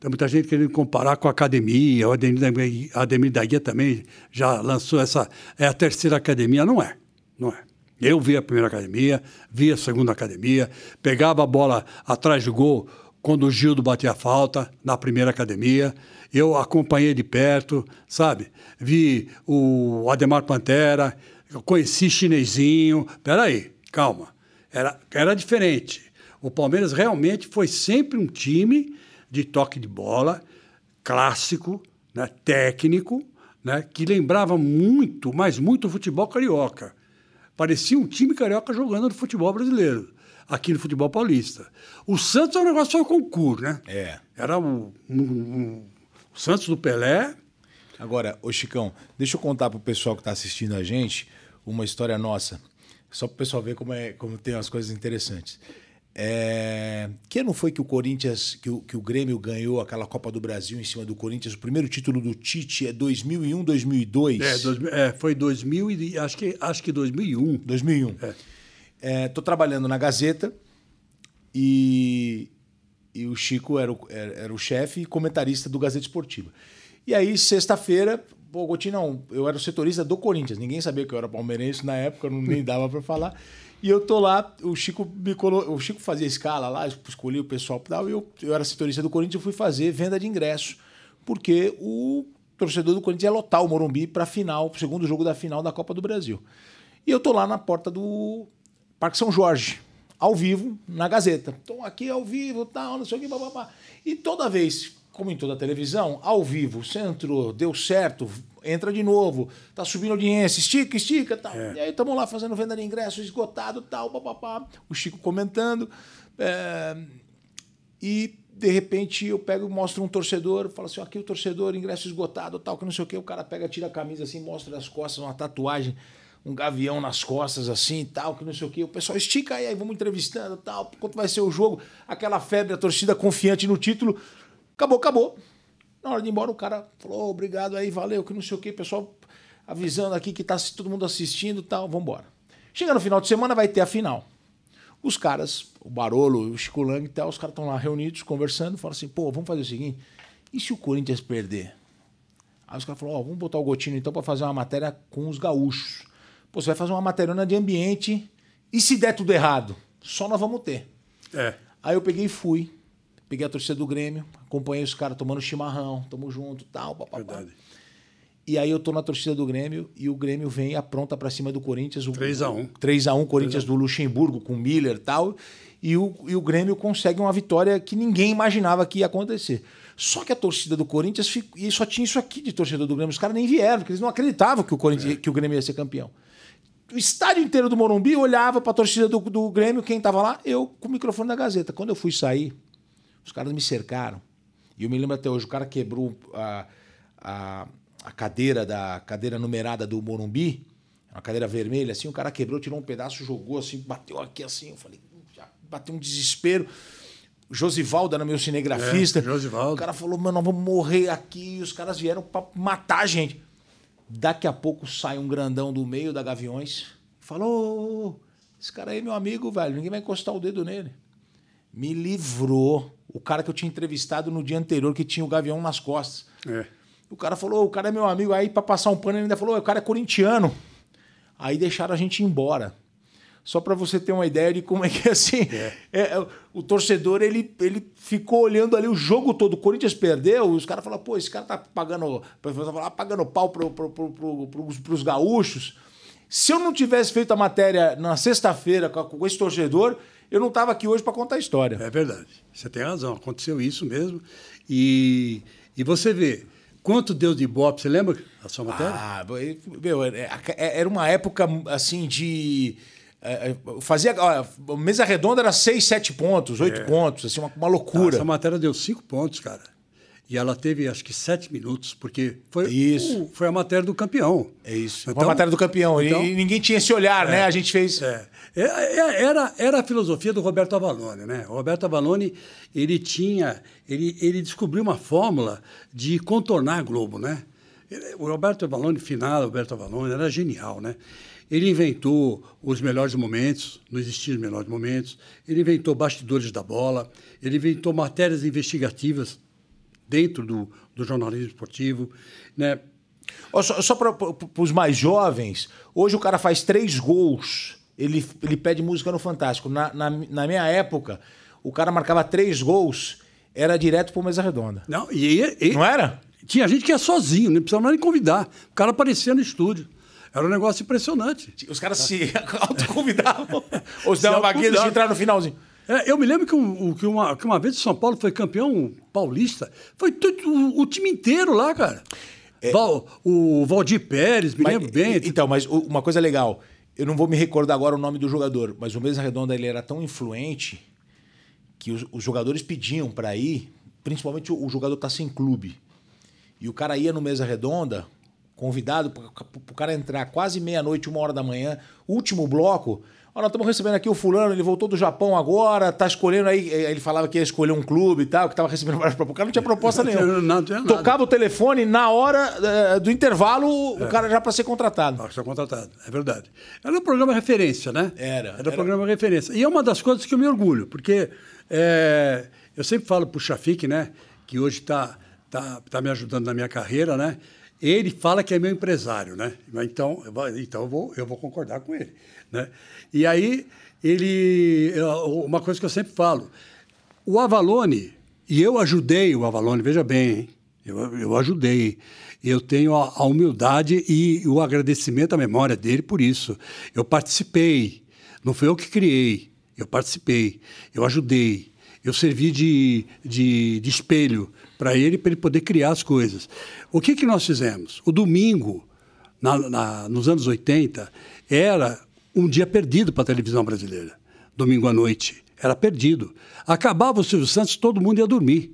B: Tem muita gente querendo comparar com a academia, o Ademir da, Guia- Ademir da Guia também já lançou essa. É a terceira academia, não é. Não é. Eu vi a primeira academia, vi a segunda academia, pegava a bola atrás do gol quando o Gildo batia falta na primeira academia. Eu acompanhei de perto, sabe? Vi o Ademar Pantera, eu conheci chinesinho. Peraí, calma. Era, era diferente. O Palmeiras realmente foi sempre um time de toque de bola, clássico, né, técnico, né, que lembrava muito, mas muito o futebol carioca. Parecia um time carioca jogando no futebol brasileiro, aqui no futebol paulista. O Santos é um negócio só concurso, né?
A: É.
B: Era um, um- um- o Santos do Pelé.
A: Agora, ô Chicão, deixa eu contar pro pessoal que tá assistindo a gente uma história nossa. Só pro pessoal ver como, é, como tem umas coisas interessantes. É... Que ano foi que o Corinthians, que o, que o Grêmio ganhou aquela Copa do Brasil em cima do Corinthians? O primeiro título do Tite é 2001, 2002?
B: É, dois, é, foi 2000 e acho que acho que 2001.
A: 2001. É, tô trabalhando na Gazeta e, e o Chico era o, era, o chefe e comentarista do Gazeta Esportiva. E aí, sexta-feira, pô, Gotinão, eu era o setorista do Corinthians. Ninguém sabia que eu era palmeirense na época, não, nem dava para falar. E eu tô lá, o Chico me colo... o Chico fazia escala lá, escolhi o pessoal tal, e eu, eu era setorista do Corinthians e fui fazer venda de ingresso. Porque o torcedor do Corinthians ia lotar o Morumbi para final, pro segundo jogo da final da Copa do Brasil. E eu tô lá na porta do Parque São Jorge, ao vivo, na Gazeta. Então aqui ao vivo, tal, não sei o que, bababá. E toda vez, como em toda televisão, ao vivo, você entrou, deu certo, entra de novo, tá subindo audiência, estica, estica, tal. E aí estamos lá fazendo venda de ingresso, esgotado, tal, bababá. O Chico comentando. é, E de repente eu pego e mostro um torcedor, falo assim, aqui o torcedor, ingresso esgotado, tal, que não sei o quê. O cara pega, tira a camisa assim, mostra as costas, uma tatuagem, um gavião nas costas assim, tal, que não sei o quê. O pessoal estica aí, aí vamos entrevistando, tal, quanto vai ser o jogo, aquela febre, a torcida confiante no título. Acabou, acabou. Na hora de ir embora, o cara falou, "Ô, obrigado aí, valeu, que não sei o quê. Pessoal avisando aqui que tá todo mundo assistindo, tal, vamos embora. Chega no final de semana, vai ter a final. Os caras, o Barolo, o Chico Lang e tal, os caras estão lá reunidos, conversando, falam assim, pô, vamos fazer o seguinte, e se o Corinthians perder? Aí os caras falaram, ó, vamos botar o Gotino então para fazer uma matéria com os gaúchos. Pô, você vai fazer uma matéria de ambiente, e se der tudo errado? Só nós vamos ter.
B: É.
A: Aí eu peguei e fui, peguei a torcida do Grêmio, acompanhei os caras tomando chimarrão, tamo junto, tal, papapá.
B: Verdade.
A: E aí eu tô na torcida do Grêmio e o Grêmio vem apronta pra cima do Corinthians. O,
B: 3 a 1.
A: 3x1, Corinthians do Luxemburgo com Miller e tal. E o, e o Grêmio consegue uma vitória que ninguém imaginava que ia acontecer. Só que a torcida do Corinthians fico- e só tinha isso aqui de torcedor do Grêmio. Os caras nem vieram, porque eles não acreditavam que o, Corinthians, que o Grêmio ia ser campeão. O estádio inteiro do Morumbi olhava pra torcida do, do Grêmio, quem tava lá? Eu com o microfone da Gazeta. Quando eu fui sair, os caras me cercaram. E eu me lembro até hoje, o cara quebrou a, a, a cadeira da cadeira numerada do Morumbi, uma cadeira vermelha, assim, o cara quebrou, tirou um pedaço, jogou assim, bateu aqui assim, eu falei, "Hum, já bateu um desespero. Josivaldo era meu cinegrafista.
B: É, Josivaldo.
A: O cara falou, mano, nós vamos morrer aqui. E os caras vieram pra matar a gente. Daqui a pouco sai um grandão do meio da Gaviões. Falou, esse cara aí é meu amigo, velho. Ninguém vai encostar o dedo nele me livrou. O cara que eu tinha entrevistado no dia anterior, que tinha o Gavião nas costas.
B: É.
A: O cara falou, o cara é meu amigo. Aí, pra passar um pano, ele ainda falou, o cara é corintiano. Aí deixaram a gente ir embora. Só pra você ter uma ideia de como é que é assim. É, é, o torcedor, ele, ele ficou olhando ali o jogo todo. O Corinthians perdeu, os caras falaram, pô, esse cara tá pagando, tá pagando pau pro, pro, pro, pro, pros gaúchos. Se eu não tivesse feito a matéria na sexta-feira com, com esse torcedor, eu não tava aqui hoje pra contar a história.
B: É verdade. Você tem razão. Aconteceu isso mesmo. E, e você vê quanto deu de ibope. Você lembra a sua matéria?
A: Ah, meu, é- é- era uma época assim de. É, é, Fazia. ó, mesa redonda era 6, 7 pontos, 8 pontos, assim, uma, uma loucura.
B: Essa matéria deu cinco pontos, cara. E ela teve, acho que, sete minutos, porque foi,
A: Isso.
B: o- foi a matéria do campeão.
A: É isso.
B: Então-
A: uma matéria do campeão. E-
B: então-
A: e ninguém tinha esse olhar, né? A gente fez.
B: É. É, é, Era, era a filosofia do Roberto Avalone, né? O Roberto Avalone, ele tinha, ele, ele descobriu uma fórmula de contornar a Globo, né? O Roberto Avalone, final, Roberto Avalone, era genial, né? Ele inventou os melhores momentos, não existiam os melhores momentos. Ele inventou bastidores da bola. Ele inventou matérias investigativas dentro do, do jornalismo esportivo, né?
A: Ó, só só para os mais jovens, hoje o cara faz três gols, ele, ele pede música no Fantástico. Na, na, na minha época, o cara marcava três gols, era direto pro Mesa Redonda.
B: Não, e, e-
A: Não era?
B: Tinha gente que ia sozinho, não precisava nem convidar. O cara aparecia no estúdio. Era um negócio impressionante.
A: Os caras se autoconvidavam. Ou se
B: Se
A: dava vaguinha, eles
B: autoconvidavam.
A: entraram no finalzinho.
B: É, eu me lembro que, um- que uma, que uma vez o São Paulo foi campeão paulista. Foi tudo, o, o time inteiro lá, cara. Val- o Valdir Pérez, me
A: Mas-
B: lembro bem.
A: e- Então, mas uma coisa legal, eu não vou me recordar agora o nome do jogador, mas o Mesa Redonda ele era tão influente que os, os jogadores pediam para ir, principalmente o, o jogador tá sem clube. E o cara ia no Mesa Redonda, convidado para o cara entrar quase meia-noite, uma hora da manhã, último bloco. Ó, nós estamos recebendo aqui o fulano, ele voltou do Japão agora, tá escolhendo aí. eh, Ele falava que ia escolher um clube e tal, que tava recebendo várias propostas. O cara não tinha proposta
B: Não
A: nenhuma.
B: não tinha nada.
A: Tocava o telefone, na hora eh, do intervalo, o cara já para ser contratado.
B: Ah, sou contratado, é verdade. Era um programa referência, né?
A: Era,
B: Era um
A: era.
B: programa referência. E é uma das coisas que eu me orgulho, porque é, eu sempre falo para o Chafik, né? Que hoje está tá, tá me ajudando na minha carreira, né? Ele fala que é meu empresário, né? Então, então eu, vou, eu vou concordar com ele, né? E aí, ele... Uma coisa que eu sempre falo, o Avalone, e eu ajudei o Avalone, veja bem? Eu, eu ajudei. Eu tenho a, a humildade e o agradecimento à memória dele por isso. Eu participei. Não fui eu que criei. Eu participei. Eu ajudei. Eu servi de, de, de espelho para ele, para ele poder criar as coisas. O que, que nós fizemos? O domingo, na- na- nos anos 80, era um dia perdido para a televisão brasileira. Domingo à noite. Era perdido. Acabava o Silvio Santos, todo mundo ia dormir.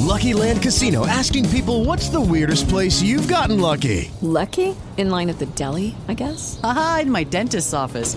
F: Lucky Land Casino asking people what's the weirdest place you've gotten lucky?
G: Lucky? In line at the deli, I guess?
H: Aha, in my dentist's office.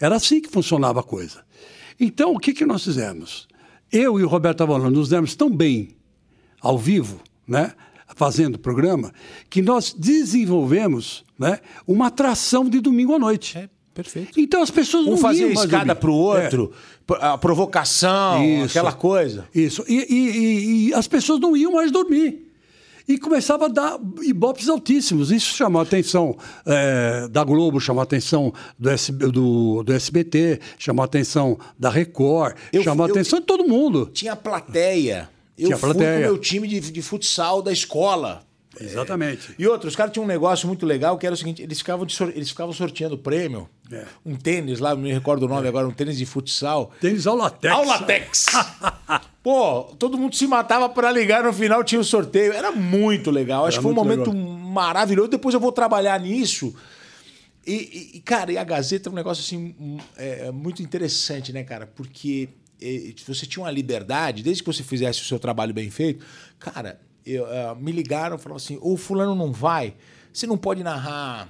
B: Era assim que funcionava a coisa. Então, o que, que nós fizemos? Eu e o Roberto Avalone nos demos tão bem ao vivo, né, fazendo o programa, que nós desenvolvemos né, uma atração de domingo à noite.
A: É, perfeito.
B: Então as pessoas
A: Um
B: não
A: fazia
B: iam mais
A: escada
B: dormir.
A: pro outro, a provocação,
B: Isso.
A: aquela coisa.
B: Isso. E, e- e- e as pessoas não iam mais dormir. E começava a dar ibopes altíssimos. Isso chamou a atenção eh, da Globo, chamou a atenção do, SB do, do SBT, chamou a atenção da Record,
A: Eu-
B: chamou a atenção de todo mundo.
A: Tinha plateia. Eu
B: Tinha
A: fui
B: plateia.
A: com o meu time de, de futsal da escola.
B: Exatamente.
A: E outros, os caras tinham um negócio muito legal que era o seguinte: eles ficavam, sor- eles ficavam sorteando prêmio.
B: É.
A: Um tênis lá, não me recordo o nome agora, um tênis de futsal.
B: Tênis ao latex.
A: Ao latex! Pô, todo mundo se matava para ligar, no final tinha o sorteio. Era muito legal. Acho
B: Era
A: que foi um momento maravilhoso. Depois eu vou trabalhar nisso. E, e- cara, e a Gazeta é um negócio assim um, é, muito interessante, né, cara? Porque eh, você tinha uma liberdade, desde que você fizesse o seu trabalho bem feito, cara, eu, eh, me ligaram e falaram assim: o fulano não vai, você não pode narrar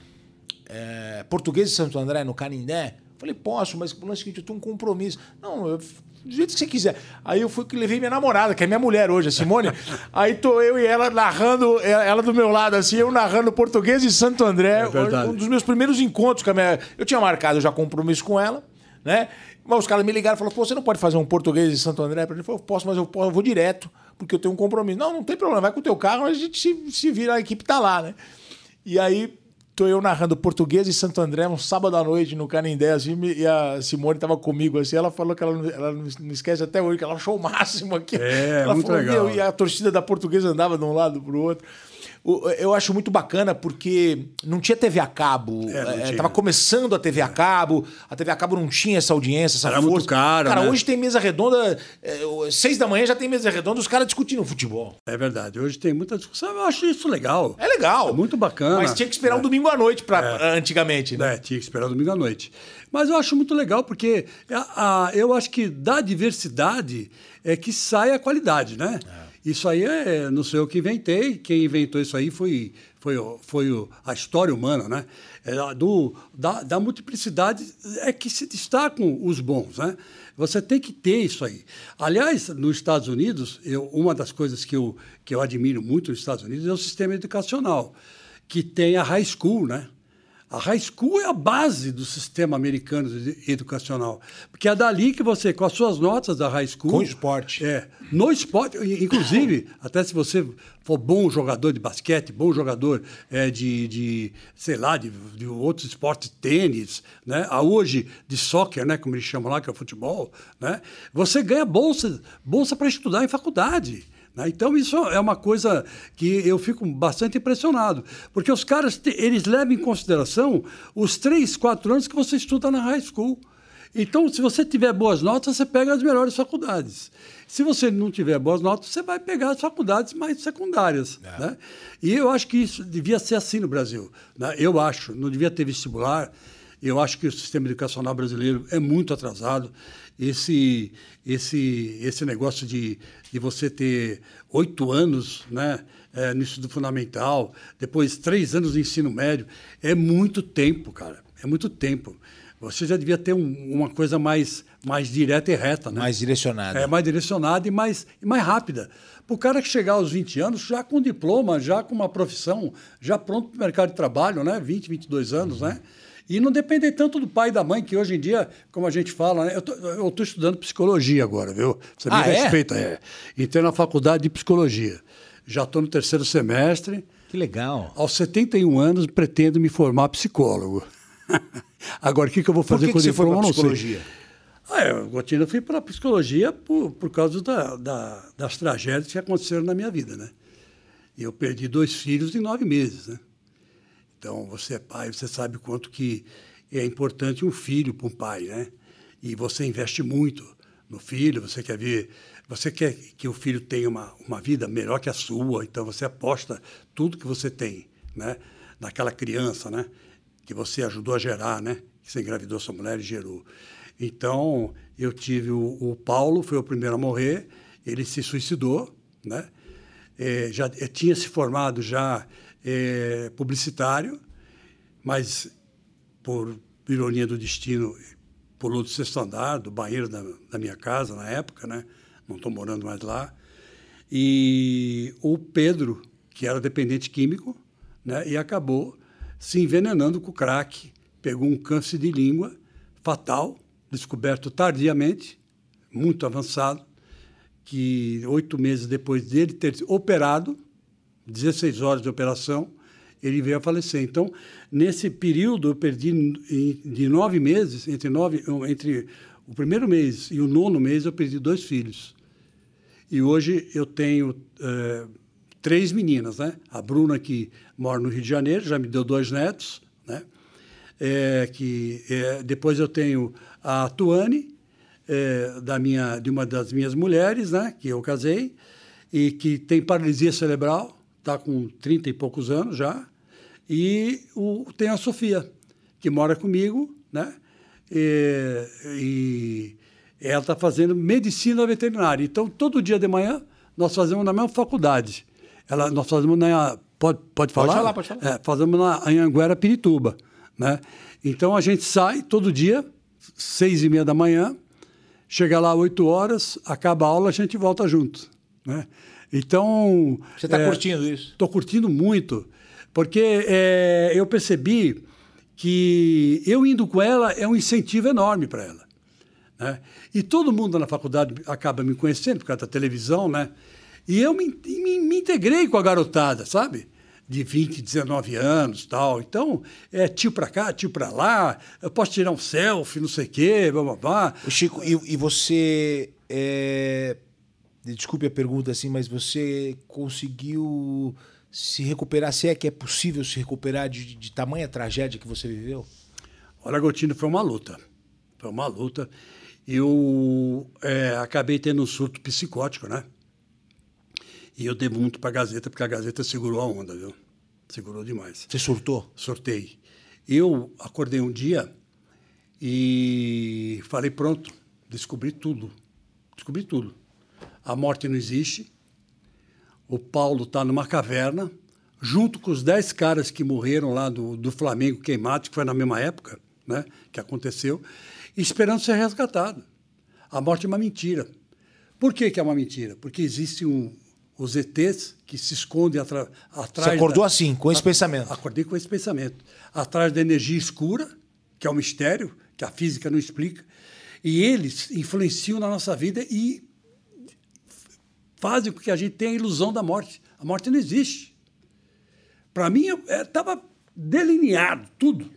A: eh, português de Santo André no Canindé? Falei, posso, mas o lance é seguinte, eu tenho um compromisso. Não, eu, do jeito que você quiser. Aí eu fui que levei minha namorada, que é minha mulher hoje, a Simone. Aí tô eu e ela narrando, eh, ela do meu lado, assim, eu narrando português de Santo André.
B: É
A: um dos meus primeiros encontros com a minha. Eu tinha marcado já compromisso com ela, né? Mas os caras me ligaram e falaram: pô, você não pode fazer um português de Santo André? Eu falei: posso, mas eu, posso, eu vou direto, porque eu tenho um compromisso. Não, não tem problema, vai com o teu carro, a gente se, se vira, a equipe tá lá, né? E aí tô eu narrando português de Santo André, um sábado à noite no Canindé, assim, e a Simone tava comigo, assim, ela falou que ela, não- ela não esquece até hoje, que ela achou o máximo aqui.
B: É,
A: ela
B: muito
A: falou,
B: legal.
A: "Meu, e a torcida da portuguesa andava de um lado pro outro. Eu acho muito bacana porque não tinha TV a cabo.
B: É, tinha.
A: tava começando a TV a cabo. A TV a cabo não tinha essa audiência, essa
B: Era
A: força.
B: muito caro,
A: Cara,
B: né?
A: hoje tem mesa redonda, eh, seis da manhã já tem mesa redonda, os caras discutindo futebol.
B: É verdade. Hoje tem muita discussão. Eu acho isso legal.
A: É legal.
B: É muito bacana.
A: Mas tinha que esperar um domingo à noite pra, antigamente, né?
B: É, tinha que esperar domingo à noite. Mas eu acho muito legal, porque a- a- eu acho que da diversidade é que sai a qualidade, né? Isso aí é, não sei eu que inventei, quem inventou isso aí foi, foi, foi a história humana, né? É, do, da, da multiplicidade é que se destacam os bons, né? Você tem que ter isso aí. Aliás, nos Estados Unidos, eu, uma das coisas que eu, que eu admiro muito nos Estados Unidos é o sistema educacional, que tem a high school, né? A high school é a base do sistema americano educacional. Porque é dali que você, com as suas notas da high school.
A: Com esporte.
B: É. No esporte, inclusive, até se você for bom jogador de basquete, bom jogador é, de, de, sei lá, de, de outros esportes, tênis, né? A hoje de soccer, né? Como eles chamam lá, que é o futebol, né? Você ganha bolsa, bolsa para estudar em faculdade. Né? Então, isso é uma coisa que eu fico bastante impressionado, porque os caras te- eles levam em consideração os três, quatro anos que você estuda na high school. Então, se você tiver boas notas, você pega as melhores faculdades. Se você não tiver boas notas, você vai pegar as faculdades mais secundárias. Né? E eu acho que isso devia ser assim no Brasil. Né? Eu acho, não devia ter vestibular. Eu acho que o sistema educacional brasileiro é muito atrasado. Esse, esse, esse negócio de, de você ter oito anos né, é, no ensino fundamental, depois três anos de ensino médio, é muito tempo, cara. É muito tempo. Você já devia ter um- uma coisa mais, mais direta e reta, né?
A: Mais direcionada.
B: É, mais direcionada e mais, e mais rápida. Para o cara que chegar aos 20 anos, já com diploma, já com uma profissão, já pronto para o mercado de trabalho, né? 20, 22 anos, né? E não depender tanto do pai e da mãe, que hoje em dia, como a gente fala, né? eu estou estudando psicologia agora, viu? Você me
A: Ah, é?
B: respeita, é. Entrei na faculdade de psicologia. Já estou no terceiro semestre.
A: Que legal.
B: Aos 71 anos, pretendo me formar psicólogo. Agora, o que, que eu vou fazer
A: que,
B: quando eu for,
A: psicologia?
B: Ah, eu, Gotina, eu fui para a psicologia por, por causa da, da- das tragédias que aconteceram na minha vida, né? Eu perdi dois filhos em nove meses, né? Então, você é pai, você sabe quanto que é importante um filho para um pai, né? E você investe muito no filho, você quer ver, você quer que o filho tenha uma, uma vida melhor que a sua, então você aposta tudo que você tem, né? Naquela criança, né? Que você ajudou a gerar, né? Que você engravidou sua mulher e gerou. Então, eu tive o, o Paulo, foi o primeiro a morrer, ele se suicidou, né? Eh, já eh, tinha se formado já eh, publicitário, mas por ironia do destino pulou do sexto andar, do banheiro da, da minha casa na época, né? Não estou morando mais lá. E o Pedro, que era dependente químico, né? E acabou se envenenando com o crack, pegou um câncer de língua fatal, descoberto tardiamente, muito avançado, que oito meses depois dele ter operado, 16 horas de operação, ele veio a falecer. Então, nesse período, eu perdi de nove meses, entre, nove, entre o primeiro mês e o nono mês, eu perdi dois filhos. E hoje eu tenho eh, três meninas, né? A Bruna, que mora no Rio de Janeiro, já me deu dois netos, né? É, que, é, depois eu tenho a Tuane, é, da minha, de uma das minhas mulheres, né? Que eu casei, e que tem paralisia cerebral, está com 30 e poucos anos já. E o, tem a Sofia, que mora comigo, né? E, e ela está fazendo medicina veterinária. Então, todo dia de manhã, nós fazemos na mesma faculdade. Ela, nós fazemos na. Pode, pode falar?
A: falar, pode falar.
B: É, fazemos na Anhanguera, Pirituba. Né? Então, a gente sai todo dia, seis e meia da manhã, chega lá oito horas, acaba a aula, a gente volta junto. Né? Então.
A: Você está curtindo isso?
B: Estou curtindo muito, porque é, eu percebi que eu indo com ela é um incentivo enorme para ela. Né? E todo mundo na faculdade acaba me conhecendo por causa da televisão, né? E eu me, me, me integrei com a garotada, sabe? De 20, 19 anos tal. Então, é tio para cá, tio para lá, eu posso tirar um selfie, não sei o quê, blá, blá, blá.
A: Chico, e, e você. é, Desculpe a pergunta assim, mas você conseguiu se recuperar? Se é que é possível se recuperar de, de tamanha tragédia que você viveu?
B: Olha, Gotino, foi uma luta. Foi uma luta. Eu é, acabei tendo um surto psicótico, né? E eu devo muito para a Gazeta, porque a Gazeta segurou a onda, viu? Segurou demais.
A: Você surtou?
B: Sortei. Eu acordei um dia e falei, pronto, descobri tudo. Descobri tudo. A morte não existe. o Paulo está numa caverna, junto com os dez caras que morreram lá do, do Flamengo queimados, que foi na mesma época né, que aconteceu, esperando ser resgatado. A morte é uma mentira. Por que, que é uma mentira? Porque existe um, os ETs que se escondem atra, atrás.
A: Você acordou
B: da,
A: assim, com esse
B: a,
A: pensamento?
B: Acordei com esse pensamento. Atrás da energia escura, que é um mistério, que a física não explica, e eles influenciam na nossa vida e fazem com que a gente tenha a ilusão da morte. A morte não existe. Para mim, estava delineado tudo,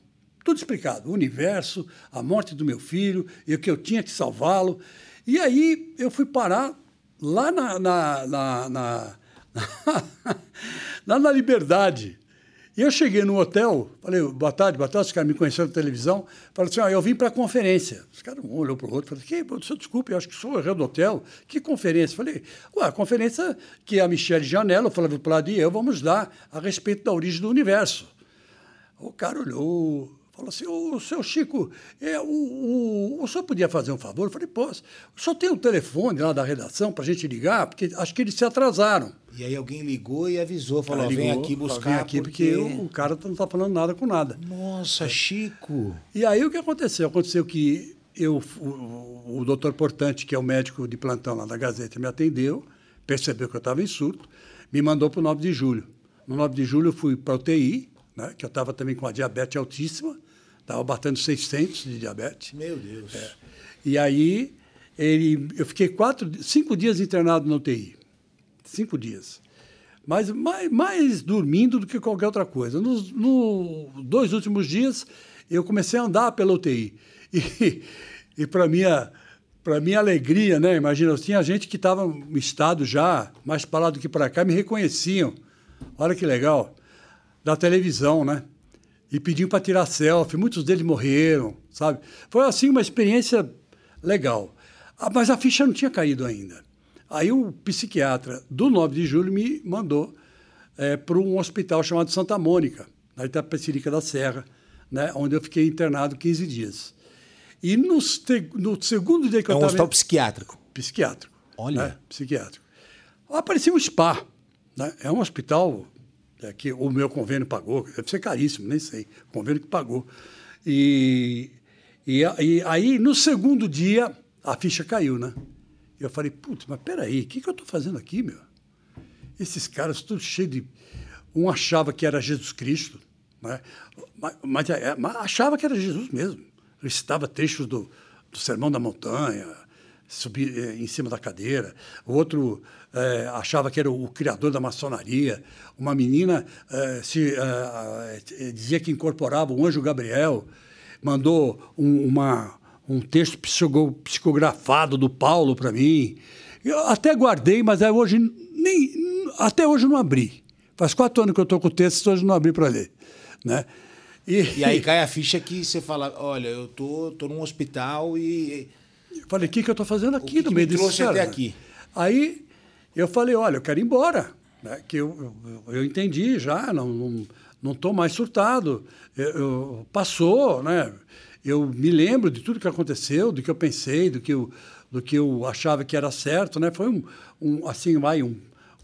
B: tudo explicado. O universo, a morte do meu filho, e o que eu tinha que salvá-lo. E aí eu fui parar lá na, na, na, na, na Liberdade. E eu cheguei no hotel, falei, boa tarde, boa tarde, os caras me conheceram na televisão, falei assim, ah, eu vim para a conferência. Os caras um olhou para o outro, falei, que, professor, desculpe, acho que sou errado do hotel. Que conferência? Falei, ué, a conferência que a Michelle Janela, o Flávio Plado e eu vamos dar a respeito da origem do universo. O cara olhou, falou assim, ô, seu Chico, é, o, o, o senhor podia fazer um favor? Eu falei, posso. O senhor tem o um telefone lá da redação para a gente ligar? Porque acho que eles se atrasaram.
A: E aí alguém ligou e avisou, falou, ligou, vem aqui buscar. Vem
B: aqui porque, porque o, cara não está falando nada com nada.
A: Nossa, Chico!
B: E aí o que aconteceu? Aconteceu que eu, o, o doutor Portante, que é o médico de plantão lá da Gazeta, me atendeu, percebeu que eu estava em surto, me mandou para o 9 de julho. No 9 de julho eu fui para a UTI, né, que eu estava também com a diabetes altíssima, estava batendo 600 de diabetes.
A: Meu Deus.
B: É. E aí ele, eu fiquei quatro, cinco dias internado na UTI. Cinco dias. Mas mais, mais dormindo do que qualquer outra coisa. Nos no dois últimos dias, eu comecei a andar pela UTI. E, e para minha para minha alegria, né? Imagina, tinha gente que estava no estado já, mais para lá do que para cá, me reconheciam. Olha que legal. Da televisão, né? E pediam para tirar selfie. Muitos deles morreram, sabe? Foi assim uma experiência legal. Ah, mas a ficha não tinha caído ainda. Aí o psiquiatra do 9 de julho me mandou é, para um hospital chamado Santa Mônica, na Itapecerica da Serra, né, onde eu fiquei internado 15 dias. E no, no segundo dia que
A: é
B: eu
A: estava... É um hospital psiquiátrico?
B: Psiquiátrico.
A: Olha.
B: Né, psiquiátrico. Aparecia um spa. Né? É um hospital é, que o meu convênio pagou, deve ser caríssimo, nem sei, convênio que pagou. E, e, e aí, no segundo dia, a ficha caiu, né? Eu falei, putz, mas peraí, o que, que eu estou fazendo aqui, meu? Esses caras tudo cheio de. Um achava que era Jesus Cristo, né? mas, mas, é, mas achava que era Jesus mesmo. Recitava trechos do, do Sermão da Montanha, subir eh, em cima da cadeira. O outro é, achava que era o, o, criador da maçonaria. Uma menina é, se, é, dizia que incorporava o anjo Gabriel. Mandou um, uma um texto psicografado do Paulo para mim. Eu até guardei, mas hoje nem até hoje não abri. Faz quatro anos que eu estou com o texto, hoje não abri para ler, né?
A: E, e, aí cai a ficha que você fala, olha, eu tô, tô num hospital e
B: eu falei, o que, que eu estou fazendo aqui
A: no
B: meio
A: desse trouxe até aqui?
B: Aí eu falei, olha, eu quero ir embora, né? que eu, eu, eu entendi já, não não não estou mais surtado, eu, eu, passou, né? eu me lembro de tudo que aconteceu, do que eu pensei, do que eu, do que eu achava que era certo, né? Foi um, um assim, vai, um,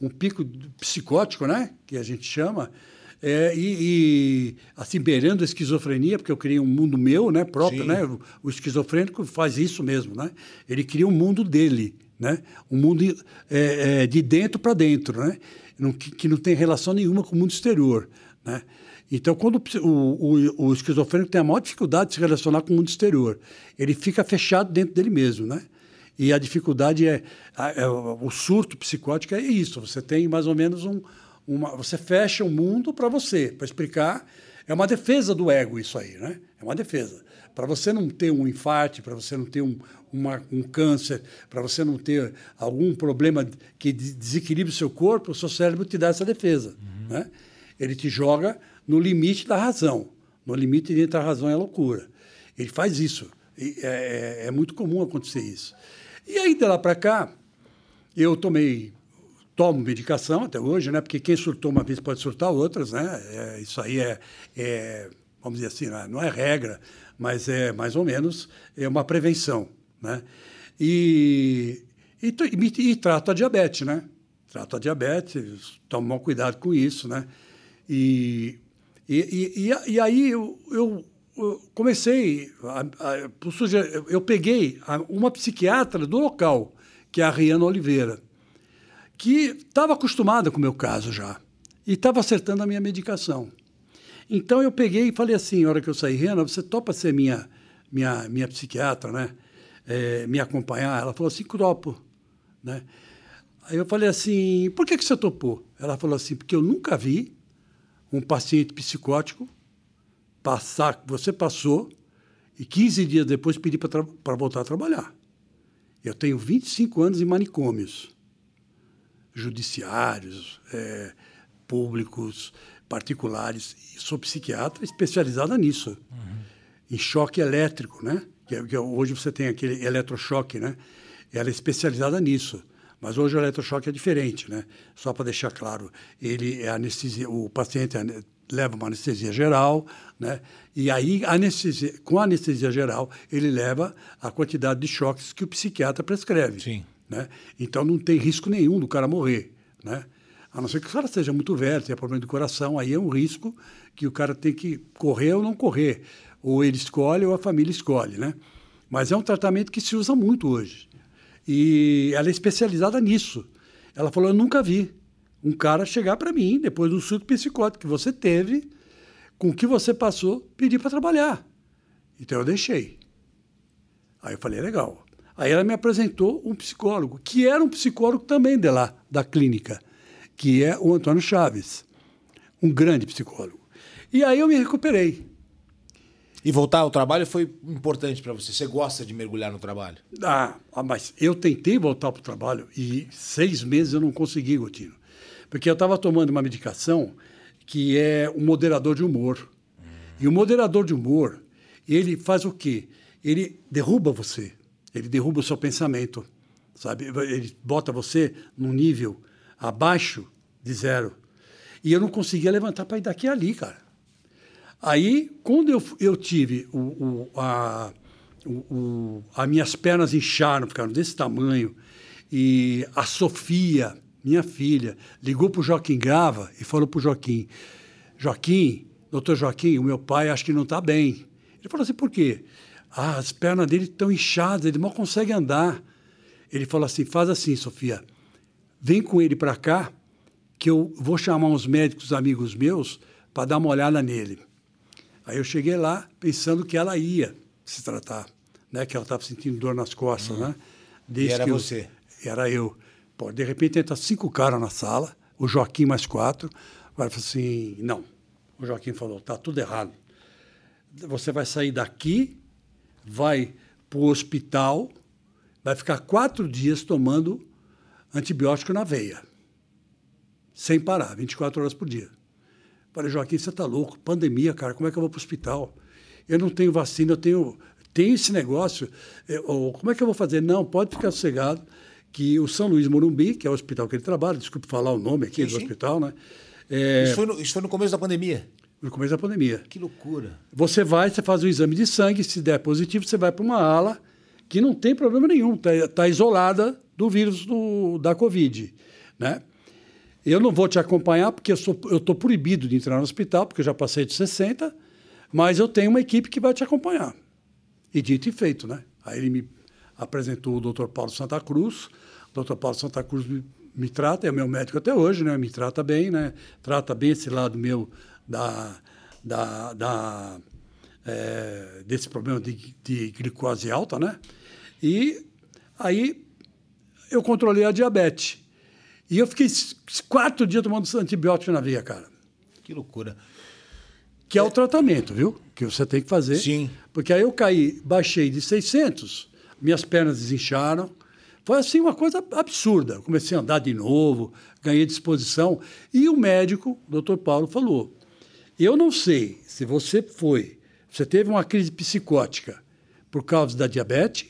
B: um pico psicótico, né? Que a gente chama. É, e, e, assim, beirando a esquizofrenia, porque eu criei um mundo meu, né, próprio, Sim. né? O, o, esquizofrênico faz isso mesmo, né? Ele cria um mundo dele, né? Um mundo é, é, de dentro para dentro, né? Que, que, não tem relação nenhuma com o mundo exterior, né? Então, quando o, o, o, esquizofrênico tem a maior dificuldade de se relacionar com o mundo exterior, ele fica fechado dentro dele mesmo, né? E a dificuldade é, é o surto psicótico é isso. Você tem mais ou menos um, uma, você fecha o mundo para você, para explicar. É uma defesa do ego isso aí, né? É uma defesa. Para você não ter um infarto, para você não ter um, uma, um câncer, para você não ter algum problema que desequilibre o seu corpo, o seu cérebro te dá essa defesa. Uhum. Né? Ele te joga no limite da razão. No limite entre a razão e a loucura. Ele faz isso. É, é, é muito comum acontecer isso. E aí, de lá para cá, eu tomei, tomo medicação até hoje, né? Porque quem surtou uma vez pode surtar outras, né? É, isso aí é, é, vamos dizer assim, é, não é regra, mas é mais ou menos é uma prevenção, né? E, e, e, e trato a diabetes, né? trato a diabetes, tomo cuidado com isso, né? E, e, e, e aí eu, eu, eu comecei, a, a, eu peguei uma psiquiatra do local, que é a Riana Oliveira, que estava acostumada com o meu caso já, e estava acertando a minha medicação. Então eu peguei e falei assim, na hora que eu saí, Riana, você topa ser minha, minha, minha psiquiatra, né? É, me acompanhar? Ela falou assim, topo, né? Aí eu falei assim, por que, que você topou? Ela falou assim, porque eu nunca vi um paciente psicótico passar, você passou, e 15 dias depois pedir para voltar a trabalhar. Eu tenho 25 anos em manicômios judiciários, é, públicos, particulares. Sou psiquiatra especializada nisso, uhum. em choque elétrico, né? Que, é, que, é, hoje você tem aquele eletrochoque, né? Ela é especializada nisso. Mas hoje o eletrochoque é diferente, né? Só para deixar claro, ele é anestesia, o paciente leva uma anestesia geral, né? E aí anestesia, com a anestesia geral ele leva a quantidade de choques que o psiquiatra prescreve.
A: Sim.
B: Né? Então não tem risco nenhum do cara morrer, né? A não ser que o cara seja muito velho, tenha problema de coração, aí é um risco que o cara tem que correr ou não correr, ou ele escolhe ou a família escolhe, né? Mas é um tratamento que se usa muito hoje. E ela é especializada nisso. Ela falou: Eu nunca vi um cara chegar para mim, depois do surto psicótico que você teve, com o que você passou, pedir para trabalhar. Então eu deixei. Aí eu falei: Legal. Aí ela me apresentou um psicólogo, que era um psicólogo também de lá, da clínica, que é o Antônio Chaves, um grande psicólogo. E aí eu me recuperei.
A: E voltar ao trabalho foi importante para você? Você gosta de mergulhar no trabalho?
B: Ah, ah mas eu tentei voltar para o trabalho e seis meses eu não consegui, Gotino. Porque eu estava tomando uma medicação que é um moderador de humor. Hum. E o moderador de humor, ele faz o quê? Ele derruba você. Ele derruba o seu pensamento, sabe? Ele bota você num nível abaixo de zero. E eu não conseguia levantar para ir daqui a ali, cara. Aí, quando eu, eu tive o, o, a, o, as minhas pernas incharam, ficaram desse tamanho, e a Sofia, minha filha, ligou para o Joaquim Grava e falou para o Joaquim: Joaquim, doutor Joaquim, o meu pai acho que não está bem. Ele falou assim: por quê? Ah, as pernas dele estão inchadas, ele mal consegue andar. Ele falou assim: faz assim, Sofia, vem com ele para cá, que eu vou chamar uns médicos amigos meus para dar uma olhada nele. Aí eu cheguei lá pensando que ela ia se tratar, né? Que ela estava sentindo dor nas costas, uhum. né?
A: Desde e era você?
B: Era eu. Pô, de repente entra cinco caras na sala, o Joaquim mais quatro. Agora falou assim, não. O Joaquim falou, tá tudo errado. Você vai sair daqui, vai para o hospital, vai ficar quatro dias tomando antibiótico na veia, sem parar, 24 horas por dia. Falei, Joaquim, você está louco? Pandemia, cara, como é que eu vou para o hospital? Eu não tenho vacina, eu tenho, tenho esse negócio. Eu, como é que eu vou fazer? Não, pode ficar sossegado que o São Luís Morumbi, que é o hospital que ele trabalha, desculpe falar o nome aqui sim, do sim. hospital, né?
A: É, isso, foi no, isso foi no começo da pandemia?
B: No começo da pandemia.
A: Que loucura.
B: Você vai, você faz o exame de sangue, se der positivo, você vai para uma ala que não tem problema nenhum, está tá isolada do vírus do, da Covid, né? Eu não vou te acompanhar porque eu estou proibido de entrar no hospital, porque eu já passei de 60, mas eu tenho uma equipe que vai te acompanhar. E dito e feito, né? Aí ele me apresentou o Dr. Paulo Santa Cruz. O Dr. Paulo Santa Cruz me, me trata, é meu médico até hoje, né? Me trata bem, né? Trata bem esse lado meu da, da, da é, desse problema de, de glicose alta, né? E aí eu controlei a diabetes. E eu fiquei quatro dias tomando antibiótico na veia, cara.
A: Que loucura.
B: Que é, é o tratamento, viu? Que você tem que fazer.
A: Sim.
B: Porque aí eu caí, baixei de 600, minhas pernas desincharam. Foi assim uma coisa absurda. Comecei a andar de novo, ganhei disposição. E o médico, o doutor Paulo, falou: Eu não sei se você foi, você teve uma crise psicótica por causa da diabetes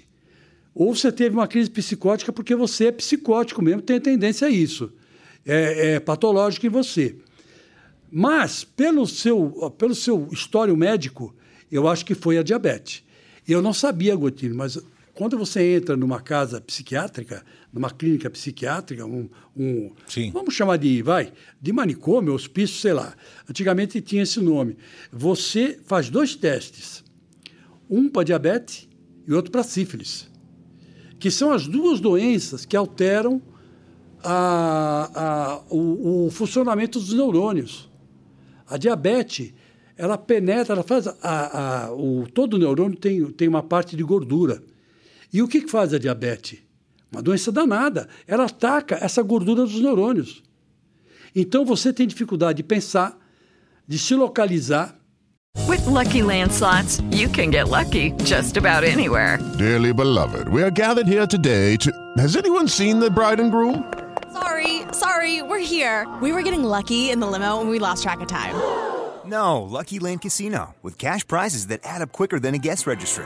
B: ou você teve uma crise psicótica porque você é psicótico mesmo, tem tendência a isso. É, é patológico em você. Mas, pelo seu, pelo seu histórico médico, eu acho que foi a diabetes. Eu não sabia, Gotino, mas quando você entra numa casa psiquiátrica, numa clínica psiquiátrica, um, um vamos chamar de, vai, de manicômio, hospício, sei lá. Antigamente tinha esse nome. Você faz dois testes, um para diabetes e outro para sífilis, que são as duas doenças que alteram a, a, o, o funcionamento dos neurônios. A diabetes, ela penetra, ela faz. A, a, o, todo neurônio tem, tem uma parte de gordura. E o que, faz a diabetes? Uma doença danada. Ela ataca essa gordura dos neurônios. Então você tem dificuldade de pensar, de se localizar.
G: With Lucky Land slots, you can get lucky just about anywhere.
I: Dearly beloved, we are gathered here today to. Has anyone seen the bride and groom?
J: Sorry, sorry, we're here. We were getting lucky in the limo and we lost track of time.
K: No, Lucky Land Casino, with cash prizes that add up quicker than a guest registry.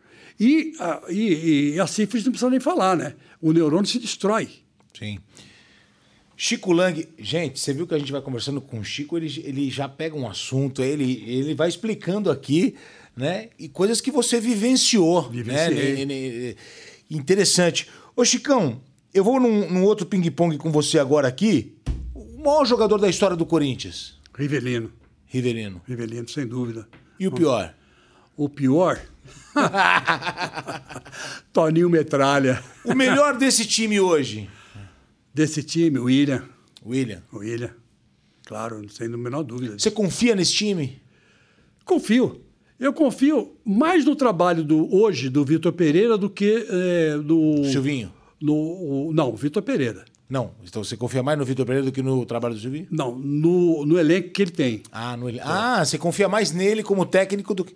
B: E a, e, e a sífilis não precisa nem falar, né? O neurônio se destrói.
A: Sim. Chico Lang, gente, você viu que a gente vai conversando com o Chico, ele, ele já pega um assunto, ele, ele vai explicando aqui, né? E coisas que você vivenciou.
B: Vivenciei.
A: Né? Ne- ne- Interessante. Ô, Chicão, eu vou num, num outro ping-pong com você agora aqui. O maior jogador da história do Corinthians.
B: Rivelino.
A: Rivelino.
B: Rivelino, sem dúvida.
A: E o pior?
B: O pior? Toninho Metralha.
A: O melhor desse time hoje?
B: Desse time, o William.
A: William.
B: O William. Claro, sem a menor dúvida.
A: Você confia nesse time?
B: Confio. Eu confio mais no trabalho do hoje do Vitor Pereira do que é, do.
A: Silvinho?
B: No, o- não, Vitor Pereira.
A: Não. Então você confia mais no Vitor Pereira do que no trabalho do Silvinho?
B: Não, no, no elenco que ele tem.
A: Ah, no, ah, você confia mais nele como técnico do que.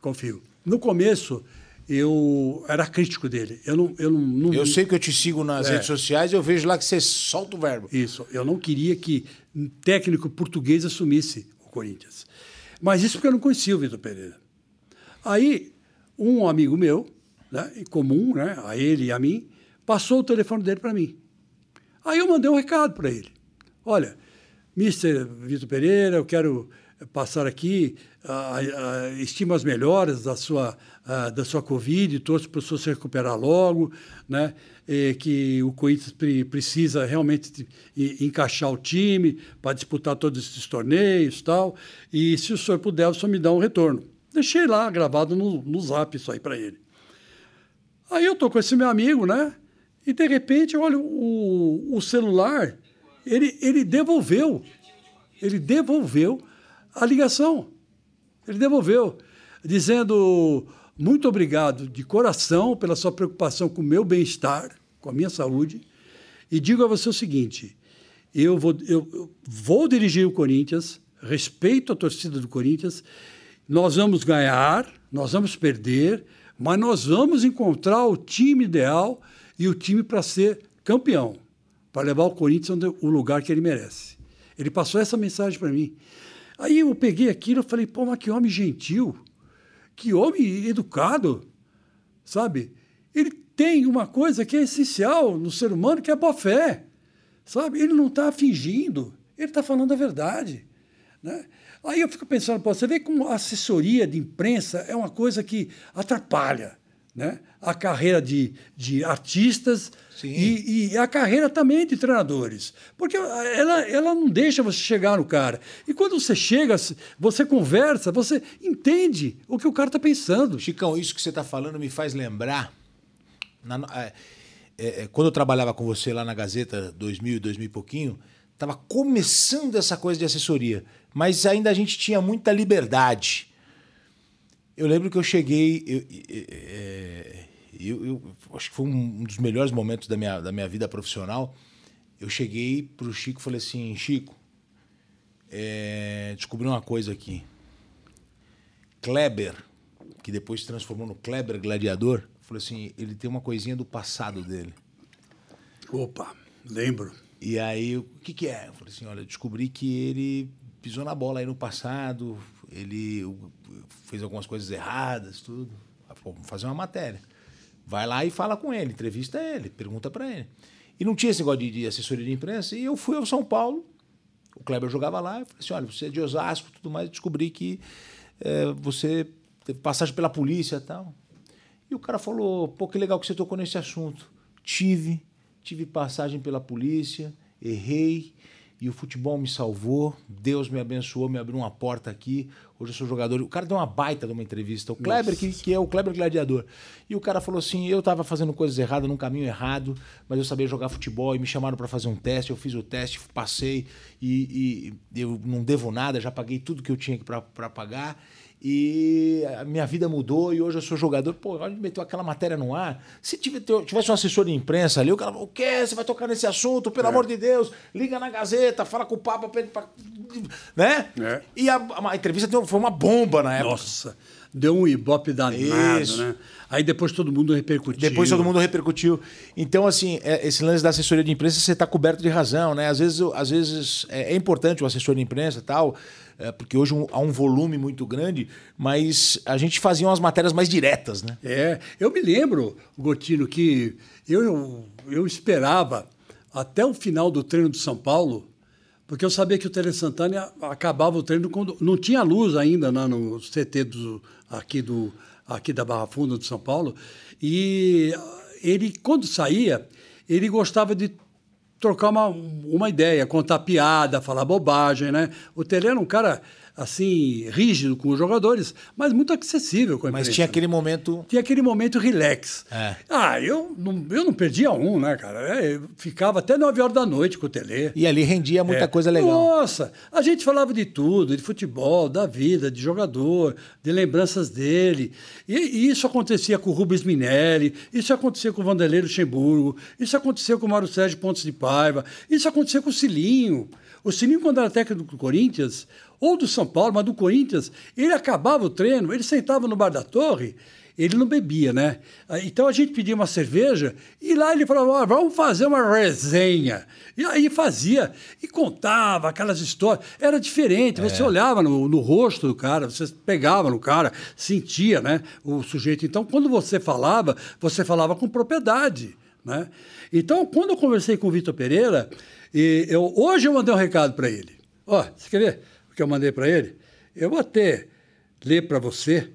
B: Confio. No começo, eu era crítico dele. Eu não. Eu, não, não-
A: Eu sei que eu te sigo nas
B: É.
A: redes sociais eu vejo lá que você solta o verbo.
B: Isso. Eu não queria que um técnico português assumisse o Corinthians. Mas isso porque eu não conhecia o Vitor Pereira. Aí, um amigo meu, né, comum, né, a ele e a mim, passou o telefone dele para mim. Aí eu mandei um recado para ele. Olha, Mr. Vitor Pereira, eu quero passar aqui, ah, estimo as melhoras da sua, da sua Covid, torço para o senhor se recuperar logo, né? E que o Corinthians pre- precisa realmente de- e- encaixar o time para disputar todos esses torneios e tal. E se o senhor puder, o senhor me dá um retorno. Deixei lá gravado no, no zap isso aí para ele. Aí eu tô com esse meu amigo, né? E de repente, olha, o, o celular, ele, ele devolveu. Ele devolveu a ligação. Ele devolveu, dizendo muito obrigado de coração pela sua preocupação com o meu bem-estar, com a minha saúde. E digo a você o seguinte: eu vou, eu, eu vou dirigir o Corinthians, respeito a torcida do Corinthians, nós vamos ganhar, nós vamos perder, mas nós vamos encontrar o time ideal e o time para ser campeão, para levar o Corinthians onde, o lugar que ele merece. Ele passou essa mensagem para mim. Aí eu peguei aquilo e falei, pô, mas que homem gentil, que homem educado, sabe? Ele tem uma coisa que é essencial no ser humano, que é a boa fé, sabe? Ele não está fingindo, ele está falando a verdade, né? Aí eu fico pensando, pô, você vê como assessoria de imprensa é uma coisa que atrapalha né? a carreira de, de artistas e, e a carreira também de treinadores. Porque ela, ela não deixa você chegar no cara. E quando você chega, você conversa, você entende o que o cara está pensando.
A: Chicão, isso que você está falando me faz lembrar. na- é, é, quando eu trabalhava com você lá na Gazeta 2000, 2000 e pouquinho, estava começando essa coisa de assessoria, mas ainda a gente tinha muita liberdade. Eu lembro que eu cheguei. Eu, é, eu, eu, acho que foi um dos melhores momentos da minha, da minha vida profissional. Eu cheguei pro Chico e falei assim: Chico, é, descobri uma coisa aqui. Kleber, que depois se transformou no Kleber Gladiador, falou assim: ele tem uma coisinha do passado dele.
B: Opa, lembro.
A: E aí, o que, que é? Eu falei assim: olha, descobri que ele pisou na bola aí no passado, ele fez algumas coisas erradas, tudo. Vamos fazer uma matéria. Vai lá e fala com ele, entrevista ele, pergunta para ele. E não tinha esse negócio de, de, assessoria de imprensa. E eu fui ao São Paulo, o Kleber jogava lá, eu falei assim: olha, você é de Osasco tudo mais, descobri que é, você teve passagem pela polícia e tal. E o cara falou: pô, que legal que você tocou nesse assunto. Tive, tive passagem pela polícia, errei, e o futebol me salvou, Deus me abençoou, me abriu uma porta aqui. Hoje eu sou jogador. O cara deu uma baita de uma entrevista, o Kleber, que, que, é o Kleber Gladiador. E o cara falou assim: eu estava fazendo coisas erradas, num caminho errado, mas eu sabia jogar futebol e me chamaram para fazer um teste. Eu fiz o teste, passei e, e eu não devo nada, já paguei tudo que eu tinha para pagar e a minha vida mudou e hoje eu sou jogador. Pô, a gente meteu aquela matéria no ar. Se tivesse um assessor de imprensa ali, o cara falou: o quê? Você vai tocar nesse assunto? Pelo é. amor de Deus, liga na Gazeta, fala com o Papa, pra... né? É. E a, a, entrevista foi uma bomba na época.
B: Nossa, deu um ibope danado, Isso. né? Aí depois todo mundo repercutiu.
A: Depois todo mundo repercutiu. Então, assim, é, esse lance da assessoria de imprensa, você está coberto de razão, né? Às vezes, às vezes é, é importante o assessor de imprensa e tal é, porque hoje há um volume muito grande, mas a gente fazia umas matérias mais diretas, né?
B: É, eu me lembro, Gotino, que eu, eu esperava até o final do treino do São Paulo, porque eu sabia que o Tele Santana acabava o treino quando não tinha luz ainda né, no CT do, aqui, do, aqui da Barra Funda de São Paulo, e ele, quando saía, ele gostava de trocar uma, uma ideia, contar piada, falar bobagem, né? O Tele era um cara assim, rígido com os jogadores, mas muito acessível com a
A: imprensa. Mas tinha aquele momento...
B: Tinha aquele momento relax. É. Ah, eu não, eu não perdia um, né, cara? É, eu ficava até 9 horas da noite com o Tele.
A: E ali rendia muita é. coisa legal.
B: Nossa, a gente falava de tudo, de futebol, da vida, de jogador, de lembranças dele. E, e isso acontecia com o Rubens Minelli, isso acontecia com o Vanderlei Luxemburgo, isso acontecia com o Mário Sérgio Pontes de Paiva, isso acontecia com o Cilinho. O Sininho, quando era técnico do Corinthians, ou do São Paulo, mas do Corinthians, ele acabava o treino, ele sentava no bar da torre, ele não bebia, né? Então a gente pedia uma cerveja e lá ele falava: ah, vamos fazer uma resenha. E aí fazia e contava aquelas histórias. Era diferente, você é. olhava no, no, rosto do cara, você pegava no cara, sentia né, o sujeito. Então, quando você falava, você falava com propriedade. Né? Então, quando eu conversei com o Vitor Pereira, e eu, hoje eu mandei um recado para ele. Ó, você quer ver o que eu mandei para ele? Eu vou até ler para você,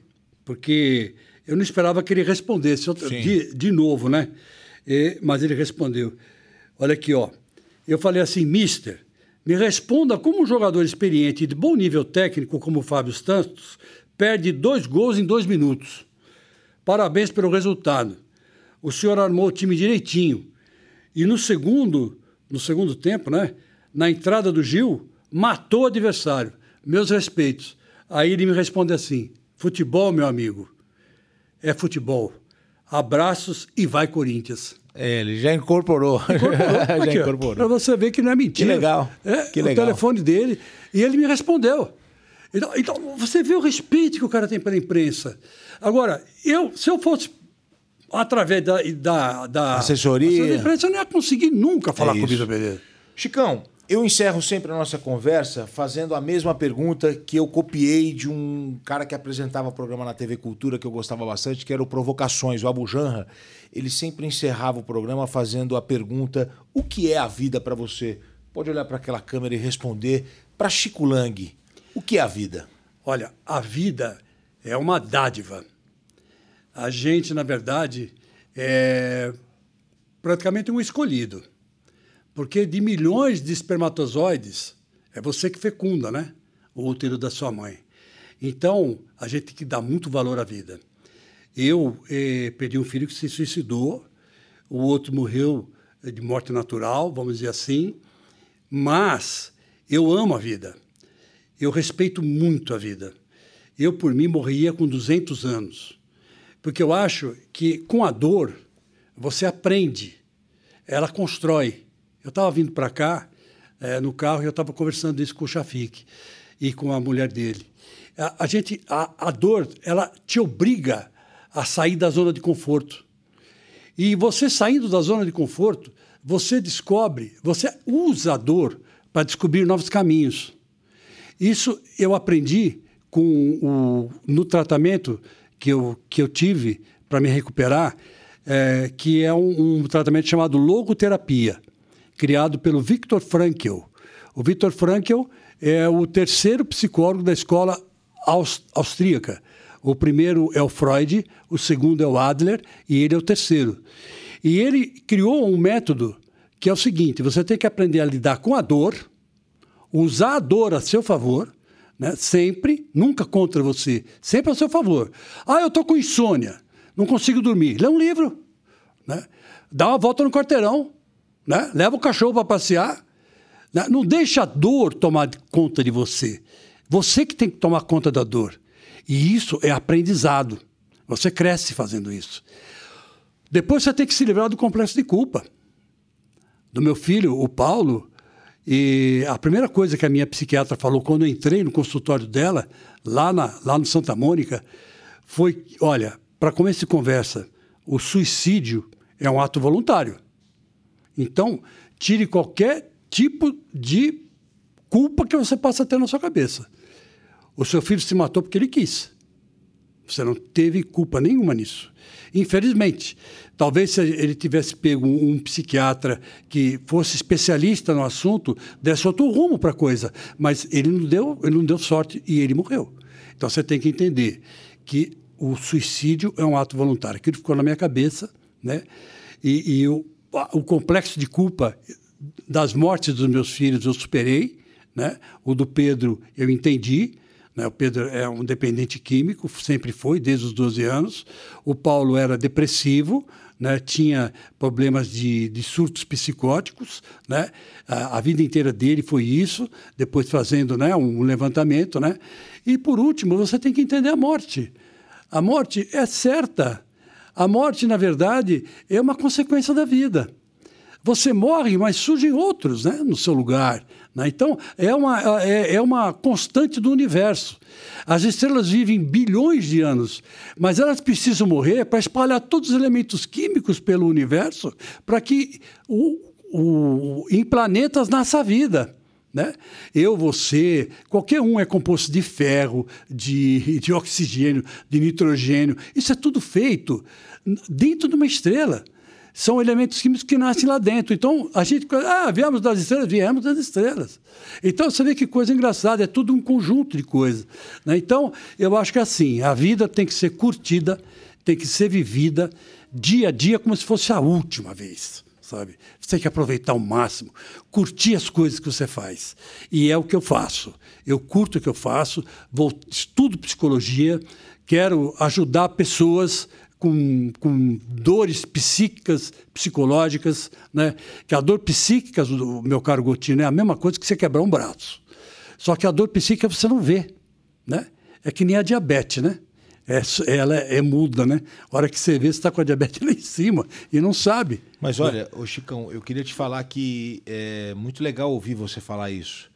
B: porque eu não esperava que ele respondesse de, de novo, né? E, mas ele respondeu. Olha aqui, ó. Eu falei assim, mister, me responda como um jogador experiente e de bom nível técnico como o Fábio Santos perde dois gols em dois minutos. Parabéns pelo resultado. O senhor armou o time direitinho. E no segundo, no segundo tempo, né? Na entrada do Gil, matou o adversário. Meus respeitos. Aí ele me responde assim: futebol, meu amigo, é futebol. Abraços e vai Corinthians.
A: É, ele já incorporou. incorporou.
B: já incorporou. Para você ver que não é mentira.
A: Que legal.
B: É,
A: que
B: o
A: legal.
B: telefone dele. E ele me respondeu. Então, então, você vê o respeito que o cara tem pela imprensa. Agora, eu, se eu fosse através da, da, da
A: assessoria.
B: imprensa, eu não ia conseguir nunca falar é com o Vitor Pereira.
A: Chicão, eu encerro sempre a nossa conversa fazendo a mesma pergunta que eu copiei de um cara que apresentava o programa na TV Cultura que eu gostava bastante, que era o Provocações, o Abu Janra. Ele sempre encerrava o programa fazendo a pergunta: o que é a vida para você? Pode olhar para aquela câmera e responder para Chico Lang. O que é a vida?
B: Olha, a vida é uma dádiva a gente, na verdade, é praticamente um escolhido. Porque de milhões de espermatozoides, é você que fecunda, né? O útero da sua mãe. Então, a gente tem que dar muito valor à vida. Eu eh, perdi um filho que se suicidou, o outro morreu de morte natural, vamos dizer assim, mas eu amo a vida. Eu respeito muito a vida. eu, por mim, morria com 200 anos. Porque eu acho que com a dor, você aprende, ela constrói. Eu estava vindo para cá, é, no carro, e eu estava conversando isso com o Shafik e com a mulher dele. A, a gente, a, a dor, ela te obriga a sair da zona de conforto. E você saindo da zona de conforto, você descobre, você usa a dor para descobrir novos caminhos. Isso eu aprendi com o, no tratamento que eu, que eu tive para me recuperar, é, que é um, um, tratamento chamado logoterapia, criado pelo Viktor Frankl. O Viktor Frankl é o terceiro psicólogo da escola austríaca. O primeiro é o Freud, o segundo é o Adler e ele é o terceiro. E ele criou um método que é o seguinte: você tem que aprender a lidar com a dor, usar a dor a seu favor, né? sempre, nunca contra você, sempre a seu favor. Ah, eu estou com insônia, não consigo dormir. Lê um livro, né? dá uma volta no quarteirão, né? leva o cachorro para passear. Né? Não deixa a dor tomar conta de você. Você que tem que tomar conta da dor. E isso é aprendizado. Você cresce fazendo isso. Depois você tem que se livrar do complexo de culpa. Do meu filho, o Paulo, e a primeira coisa que a minha psiquiatra falou quando eu entrei no consultório dela, lá, na, lá no Santa Mônica, foi: olha, para começo de conversa, o suicídio é um ato voluntário. Então, tire qualquer tipo de culpa que você possa ter na sua cabeça. O seu filho se matou porque ele quis. Você não teve culpa nenhuma nisso. Infelizmente, talvez se ele tivesse pego um, psiquiatra que fosse especialista no assunto, desse outro rumo para a coisa. Mas ele não, deu, ele não deu sorte e ele morreu. Então você tem que entender que o suicídio é um ato voluntário. Aquilo ficou na minha cabeça, né? E, e o, o complexo de culpa das mortes dos meus filhos eu superei, né? O do Pedro eu entendi, né? O Pedro é um dependente químico, sempre foi, desde os 12 anos. O Paulo era depressivo, né? tinha problemas de, de surtos psicóticos. Né? A, a, vida inteira dele foi isso, depois fazendo né, um levantamento. Né? E, por último, você tem que entender a morte. A morte é certa. A morte, na verdade, é uma consequência da vida. Você morre, mas surgem outros né, no seu lugar. Né? Então, é uma, é, é uma constante do universo. As estrelas vivem bilhões de anos, mas elas precisam morrer para espalhar todos os elementos químicos pelo universo para que o, o, em planetas nasça a vida. Né? Eu, você, qualquer um é composto de ferro, de, de oxigênio, de nitrogênio. Isso é tudo feito dentro de uma estrela são elementos químicos que nascem lá dentro. Então, a gente. Ah, viemos das estrelas? Viemos das estrelas. Então, você vê que coisa engraçada, é tudo um conjunto de coisas. Né? Então, eu acho que é assim: a vida tem que ser curtida, tem que ser vivida dia a dia como se fosse a última vez. Sabe? Você tem que aproveitar ao máximo, curtir as coisas que você faz. E é o que eu faço. Eu curto o que eu faço, vou, estudo psicologia, quero ajudar pessoas com, com dores psíquicas, psicológicas, né? Que a dor psíquica, do meu caro Gotino, é a mesma coisa que você quebrar um braço. Só que a dor psíquica você não vê, né? É que nem a diabetes, né? É, ela é, é, muda, né? A hora que você vê, você está com a diabetes lá em cima e não sabe.
A: Mas olha, ô Chicão, eu queria te falar que é muito legal ouvir você falar isso.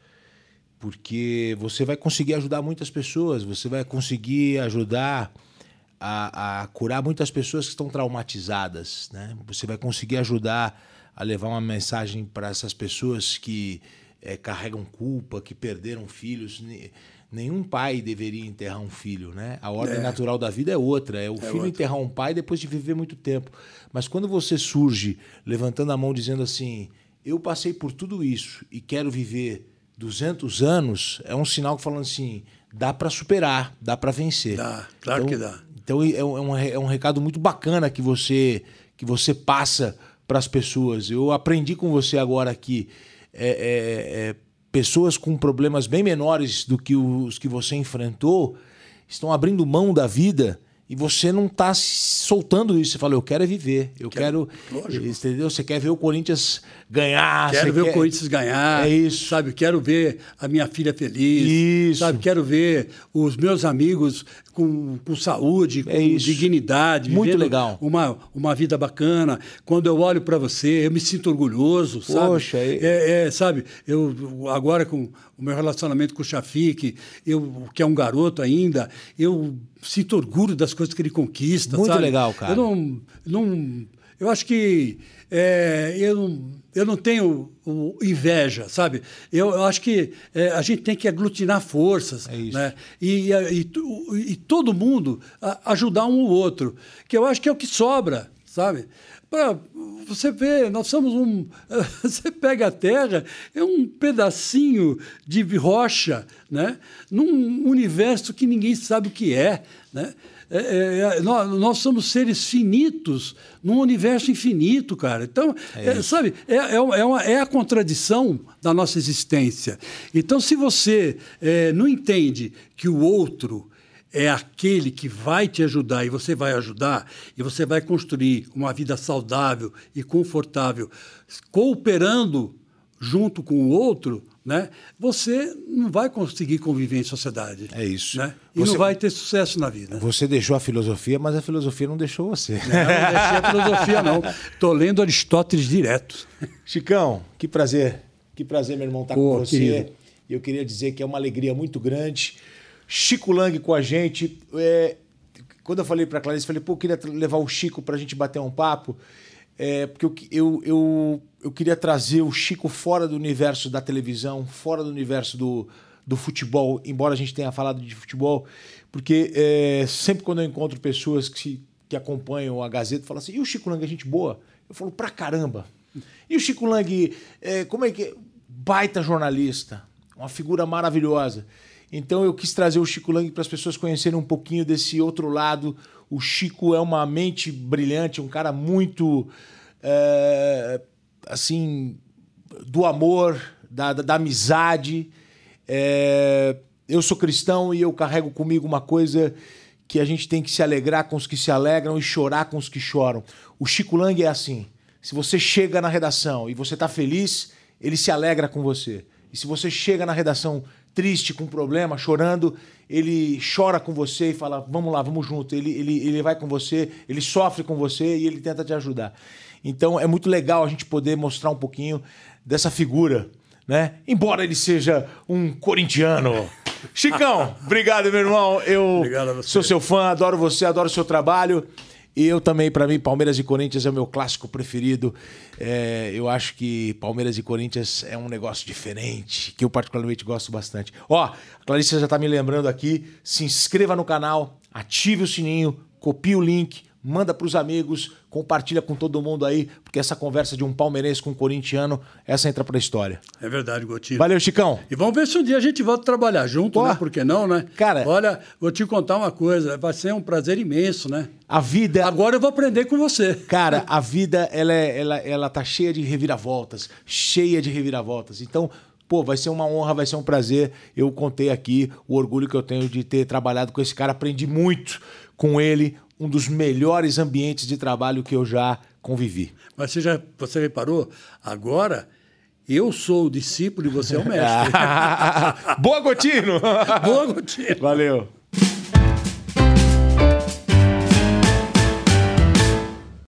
A: Porque você vai conseguir ajudar muitas pessoas, você vai conseguir ajudar a, a curar muitas pessoas que estão traumatizadas. Né? Você vai conseguir ajudar a levar uma mensagem para essas pessoas que é, carregam culpa, que perderam filhos. Nenhum pai deveria enterrar um filho, né? A ordem é. natural da vida é outra. É o é filho outra. enterrar um pai depois de viver muito tempo. Mas quando você surge levantando a mão dizendo assim: eu passei por tudo isso e quero viver 200 anos, é um sinal que falando assim: dá para superar, dá para vencer.
B: Dá, claro
A: então,
B: que dá.
A: Então é, é um, é um recado muito bacana que você, que você passa para as pessoas. Eu aprendi com você agora que é, é, é, pessoas com problemas bem menores do que os que você enfrentou estão abrindo mão da vida E você não está soltando isso. Você fala, eu quero é viver. Eu quero. quero entendeu? Você quer ver o Corinthians ganhar.
B: Quero ver
A: quer...
B: o Corinthians ganhar.
A: É isso.
B: Sabe? Quero ver a minha filha feliz.
A: Isso.
B: Sabe? Quero ver os meus amigos com, com saúde, com
A: É
B: dignidade.
A: Muito legal.
B: Uma, uma vida bacana. Quando eu olho para você, eu me sinto orgulhoso. Sabe?
A: Poxa, é-
B: é, é, sabe? Eu agora com o meu relacionamento com o Chafique, eu que é um garoto ainda, eu sinto orgulho das coisas que ele conquista.
A: Muito
B: sabe?
A: legal, cara.
B: Eu não, não eu acho que é, eu, não, eu não tenho inveja, sabe? Eu, eu acho que é, a gente tem que aglutinar forças, né? E, e, e todo mundo ajudar um o outro, que eu acho que é o que sobra, sabe? Pra você ver, nós somos um. Você pega a Terra, é um pedacinho de rocha, né? num universo que ninguém sabe o que é. Né? É, é, é, nós, nós somos seres finitos num universo infinito, cara. Então, é, sabe, é, é, uma- é uma- é a contradição da nossa existência. Então, se você não entende que o outro é aquele que vai te ajudar e você vai ajudar e você vai construir uma vida saudável e confortável, cooperando junto com o outro, né? Você não vai conseguir conviver em sociedade.
A: É isso.
B: Né? E
A: Você-
B: não vai ter sucesso na vida.
A: Você deixou a filosofia, mas a filosofia não deixou você.
B: Não, não deixei a filosofia, não. Estou lendo Aristóteles direto.
A: Chicão, que prazer. Que prazer, meu irmão, estar
B: Pô,
A: com você.
B: querido.
A: Eu queria dizer que é uma alegria muito grande. Chico Lang com a gente. É, quando eu falei para Clarice, falei, pô, eu queria levar o Chico para a gente bater um papo. É, porque eu, eu, eu, eu queria trazer o Chico fora do universo da televisão, fora do universo do, do futebol, embora a gente tenha falado de futebol, porque é, sempre quando eu encontro pessoas que, que acompanham a Gazeta, falam assim, e o Chico Lang é gente boa? Eu falo, pra caramba. E o Chico Lang, é, como é que... é? Baita jornalista, uma figura maravilhosa. Então eu quis trazer o Chico Lang para as pessoas conhecerem um pouquinho desse outro lado. O Chico é uma mente brilhante, um cara muito é, assim do amor, da, da, da amizade. É, eu sou cristão e eu carrego comigo uma coisa que a gente tem que se alegrar com os que se alegram e chorar com os que choram. O Chico Lang é assim. Se você chega na redação e você está feliz, ele se alegra com você. E se você chega na redação triste, com problema, chorando, ele chora com você e fala: vamos lá, vamos junto. Ele, ele, ele vai com você, ele sofre com você e ele tenta te ajudar. Então é muito legal a gente poder mostrar um pouquinho dessa figura, né? Embora ele seja um corintiano. Chicão, obrigado, meu irmão. Eu sou seu fã, adoro você, adoro o seu trabalho. E eu também, para mim, Palmeiras e Corinthians é o meu clássico preferido. É, eu acho que Palmeiras e Corinthians é um negócio diferente, que eu particularmente gosto bastante. Ó, a Clarice já tá me lembrando aqui. Se inscreva no canal, ative o sininho, copie o link, manda pros amigos, compartilha com todo mundo aí, porque essa conversa de um palmeirense com um corintiano, essa entra pra história.
B: É verdade, Gotinho.
A: Valeu, Chicão.
B: E vamos ver se um dia a gente volta a trabalhar junto, né? Por que não, né?
A: Cara...
B: Olha, vou te contar uma coisa. Vai ser um prazer imenso, né?
A: A vida...
B: Agora eu vou aprender com você.
A: Cara, a vida, ela, é- ela, ela tá cheia de reviravoltas. Cheia de reviravoltas. Então, pô, vai ser uma honra, vai ser um prazer. Eu contei aqui o orgulho que eu tenho de ter trabalhado com esse cara. Aprendi muito com ele. Um dos melhores ambientes de trabalho que eu já convivi.
B: Mas você já você reparou? Agora eu sou o discípulo e você é o mestre.
A: Boa, Gotino!
B: Boa, Gotino!
A: Valeu!